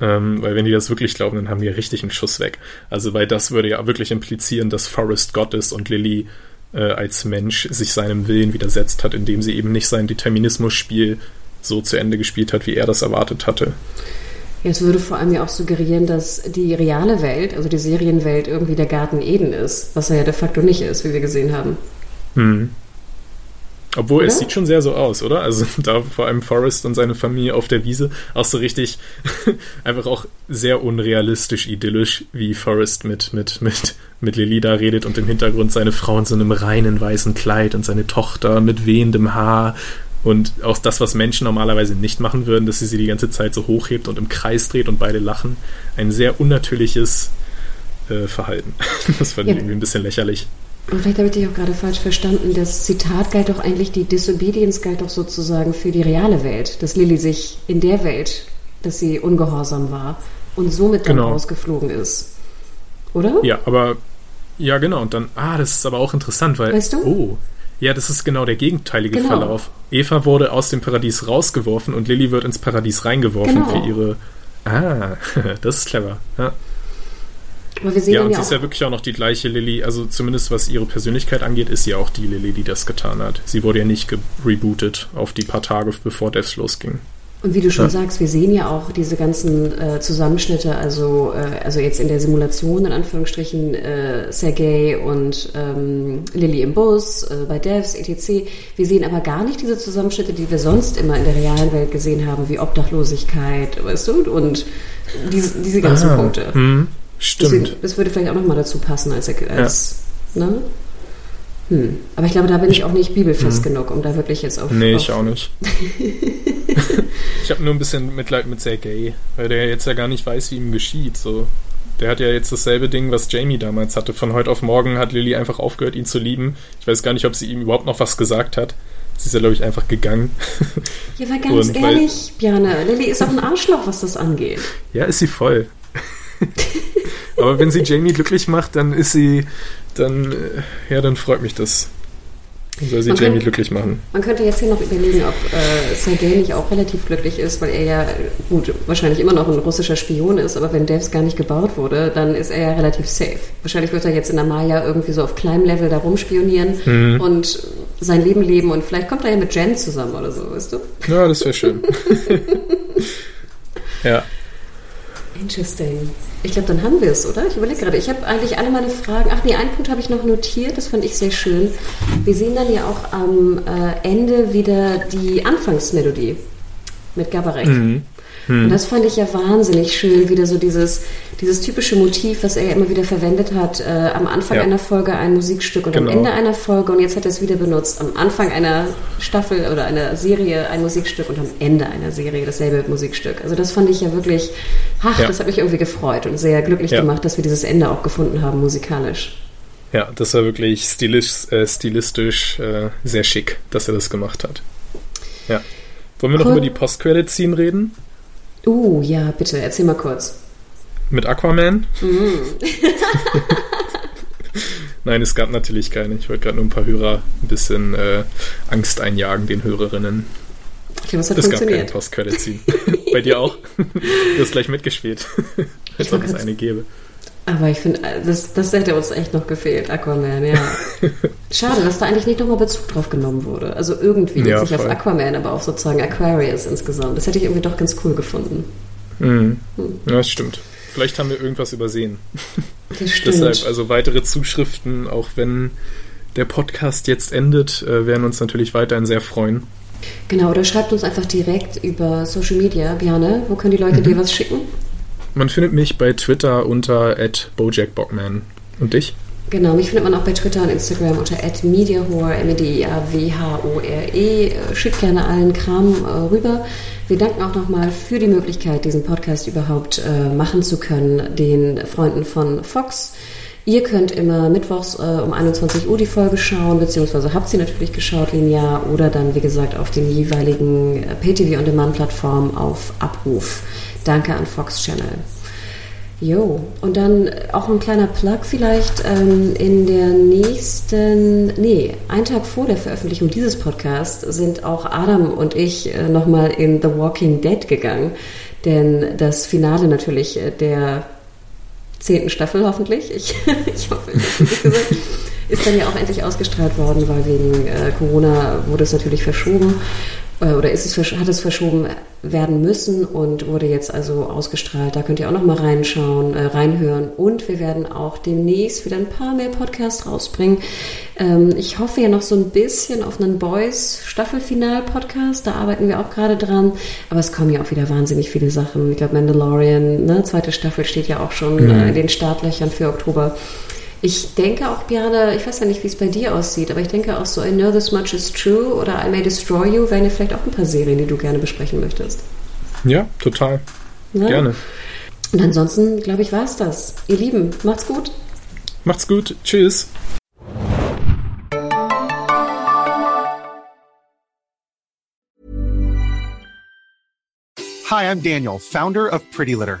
ähm, weil wenn die das wirklich glauben, dann haben die richtig einen Schuss weg. Also weil das würde ja wirklich implizieren, dass Forrest Gott ist und Lily äh, als Mensch sich seinem Willen widersetzt hat, indem sie eben nicht sein Determinismus-Spiel so zu Ende gespielt hat, wie er das erwartet hatte. Jetzt würde vor allem ja auch suggerieren, dass die reale Welt, also die Serienwelt, irgendwie der Garten Eden ist, was er ja de facto nicht ist, wie wir gesehen haben. Hm. Obwohl, oder? es sieht schon sehr so aus, oder? Also da vor allem Forrest und seine Familie auf der Wiese auch so richtig einfach auch sehr unrealistisch idyllisch, wie Forrest mit, mit, mit, mit Lily da redet und im Hintergrund seine Frau in so einem reinen weißen Kleid und seine Tochter mit wehendem Haar und auch das, was Menschen normalerweise nicht machen würden, dass sie sie die ganze Zeit so hochhebt und im Kreis dreht und beide lachen. Ein sehr unnatürliches äh, Verhalten. Das fand ja. ich irgendwie ein bisschen lächerlich. Und vielleicht habe ich dich auch gerade falsch verstanden. Das Zitat galt doch eigentlich, die Disobedience galt doch sozusagen für die reale Welt, dass Lilly sich in der Welt, dass sie ungehorsam war und somit dann genau. rausgeflogen ist. Oder? Ja, aber ja, genau. Und dann, ah, das ist aber auch interessant, weil. Weißt du? Oh. Ja, das ist genau der gegenteilige genau. Verlauf. Eva wurde aus dem Paradies rausgeworfen und Lilly wird ins Paradies reingeworfen genau. für ihre. Ah, das ist clever. Ja. Aber wir sehen ja, und ja sie ist ja wirklich auch noch die gleiche Lilly, also zumindest was ihre Persönlichkeit angeht, ist sie auch die Lilly, die das getan hat. Sie wurde ja nicht rebootet auf die paar Tage, bevor Devs losging. Und wie du schon ja. sagst, wir sehen ja auch diese ganzen äh, Zusammenschnitte, also, äh, also jetzt in der Simulation in Anführungsstrichen äh, Sergei und ähm, Lilly im Bus, äh, bei Devs, etc. Wir sehen aber gar nicht diese Zusammenschnitte, die wir sonst immer in der realen Welt gesehen haben, wie Obdachlosigkeit, weißt du, und diese, diese ganzen Aha. Punkte. Hm. Stimmt. Deswegen, das würde vielleicht auch nochmal dazu passen als, als ja. ne? Hm. Aber ich glaube, da bin ich auch nicht bibelfest hm. genug, um da wirklich jetzt auf. Nee, auf ich auch nicht. ich habe nur ein bisschen Mitleid mit Sergei, weil der jetzt ja gar nicht weiß, wie ihm geschieht. So. Der hat ja jetzt dasselbe Ding, was Jamie damals hatte. Von heute auf morgen hat Lily einfach aufgehört, ihn zu lieben. Ich weiß gar nicht, ob sie ihm überhaupt noch was gesagt hat. Sie ist ja, glaube ich, einfach gegangen. Ja, aber ganz Und ehrlich, weil, Björne, Lily ist auch ein Arschloch, was das angeht. Ja, ist sie voll. Aber wenn sie Jamie glücklich macht, dann ist sie, dann, äh, ja, dann freut mich das. Dann soll sie man Jamie könnte, glücklich machen. Man könnte jetzt hier noch überlegen, ob äh, Sergei nicht auch relativ glücklich ist, weil er ja, gut, wahrscheinlich immer noch ein russischer Spion ist, aber wenn Devs gar nicht gebaut wurde, dann ist er ja relativ safe. Wahrscheinlich wird er jetzt in der Maya irgendwie so auf kleinem Level da rumspionieren mhm. und sein Leben leben und vielleicht kommt er ja mit Jen zusammen oder so, weißt du? Ja, das wäre schön. ja. Interesting. Ich glaube, dann haben wir es, oder? Ich überlege gerade. Ich habe eigentlich alle meine Fragen. Ach nee, einen Punkt habe ich noch notiert. Das fand ich sehr schön. Wir sehen dann ja auch am äh, Ende wieder die Anfangsmelodie mit Gabarek. Mhm. Hm. Und das fand ich ja wahnsinnig schön, wieder so dieses, dieses typische Motiv, was er ja immer wieder verwendet hat. Äh, am Anfang ja. einer Folge ein Musikstück und genau. am Ende einer Folge und jetzt hat er es wieder benutzt. Am Anfang einer Staffel oder einer Serie ein Musikstück und am Ende einer Serie dasselbe Musikstück. Also das fand ich ja wirklich, ach, ja. das hat mich irgendwie gefreut und sehr glücklich ja. gemacht, dass wir dieses Ende auch gefunden haben musikalisch. Ja, das war wirklich stilistisch, äh, stilistisch äh, sehr schick, dass er das gemacht hat. Ja. Wollen wir noch cool. über die Post-Credit-Scene reden? Uh, ja, bitte, erzähl mal kurz. Mit Aquaman? Mm. Nein, es gab natürlich keine. Ich wollte gerade nur ein paar Hörer ein bisschen äh, Angst einjagen, den Hörerinnen. Okay, was hat es funktioniert? gab keinen Post-Credit-Scene. Bei dir auch? Du hast gleich mitgespielt. Als ob es eine gäbe. Aber ich finde, das, das hätte uns echt noch gefehlt, Aquaman, ja. Schade, dass da eigentlich nicht nochmal Bezug drauf genommen wurde. Also irgendwie ja, nicht auf Aquaman, aber auch sozusagen Aquarius insgesamt. Das hätte ich irgendwie doch ganz cool gefunden. Mhm. Hm. Ja, das stimmt. Vielleicht haben wir irgendwas übersehen. Das stimmt. Deshalb also weitere Zuschriften, auch wenn der Podcast jetzt endet, äh, werden uns natürlich weiterhin sehr freuen. Genau, oder schreibt uns einfach direkt über Social Media, Björne. Wo können die Leute mhm. dir was schicken? Man findet mich bei Twitter unter @bojackbockman. Und dich? Genau, mich findet man auch bei Twitter und Instagram unter @mediahore, m e d a w h o r e. Schickt gerne allen Kram äh, rüber. Wir danken auch nochmal für die Möglichkeit, diesen Podcast überhaupt äh, machen zu können, den Freunden von Fox, Ihr könnt immer mittwochs äh, um 21 Uhr die Folge schauen, beziehungsweise habt sie natürlich geschaut linear oder dann, wie gesagt, auf den jeweiligen äh, PTV-on-Demand-Plattformen auf Abruf. Danke an Fox Channel. Jo, und dann auch ein kleiner Plug vielleicht ähm, in der nächsten, nee, einen Tag vor der Veröffentlichung dieses Podcasts sind auch Adam und ich äh, nochmal in The Walking Dead gegangen, denn das Finale natürlich äh, der zehnten Staffel hoffentlich, ich, ich hoffe, ich gesagt, ist dann ja auch endlich ausgestrahlt worden, weil wegen äh, Corona wurde es natürlich verschoben oder ist es, hat es verschoben werden müssen und wurde jetzt also ausgestrahlt. Da könnt ihr auch noch mal reinschauen, äh, reinhören und wir werden auch demnächst wieder ein paar mehr Podcasts rausbringen. Ähm, ich hoffe ja noch so ein bisschen auf einen Boys Staffelfinal Podcast. Da arbeiten wir auch gerade dran. Aber es kommen ja auch wieder wahnsinnig viele Sachen. Ich glaube Mandalorian, ne, zweite Staffel steht ja auch schon mhm. äh, in den Startlöchern für Oktober. Ich denke auch, Björn, ich weiß ja nicht, wie es bei dir aussieht, aber ich denke auch so I Know This Much Is True oder I May Destroy You wären ja vielleicht auch ein paar Serien, die du gerne besprechen möchtest. Ja, total. Ja? Gerne. Und ansonsten, glaube ich, war es das. Ihr Lieben, macht's gut. Macht's gut. Tschüss. Hi, I'm Daniel, founder of Pretty Litter.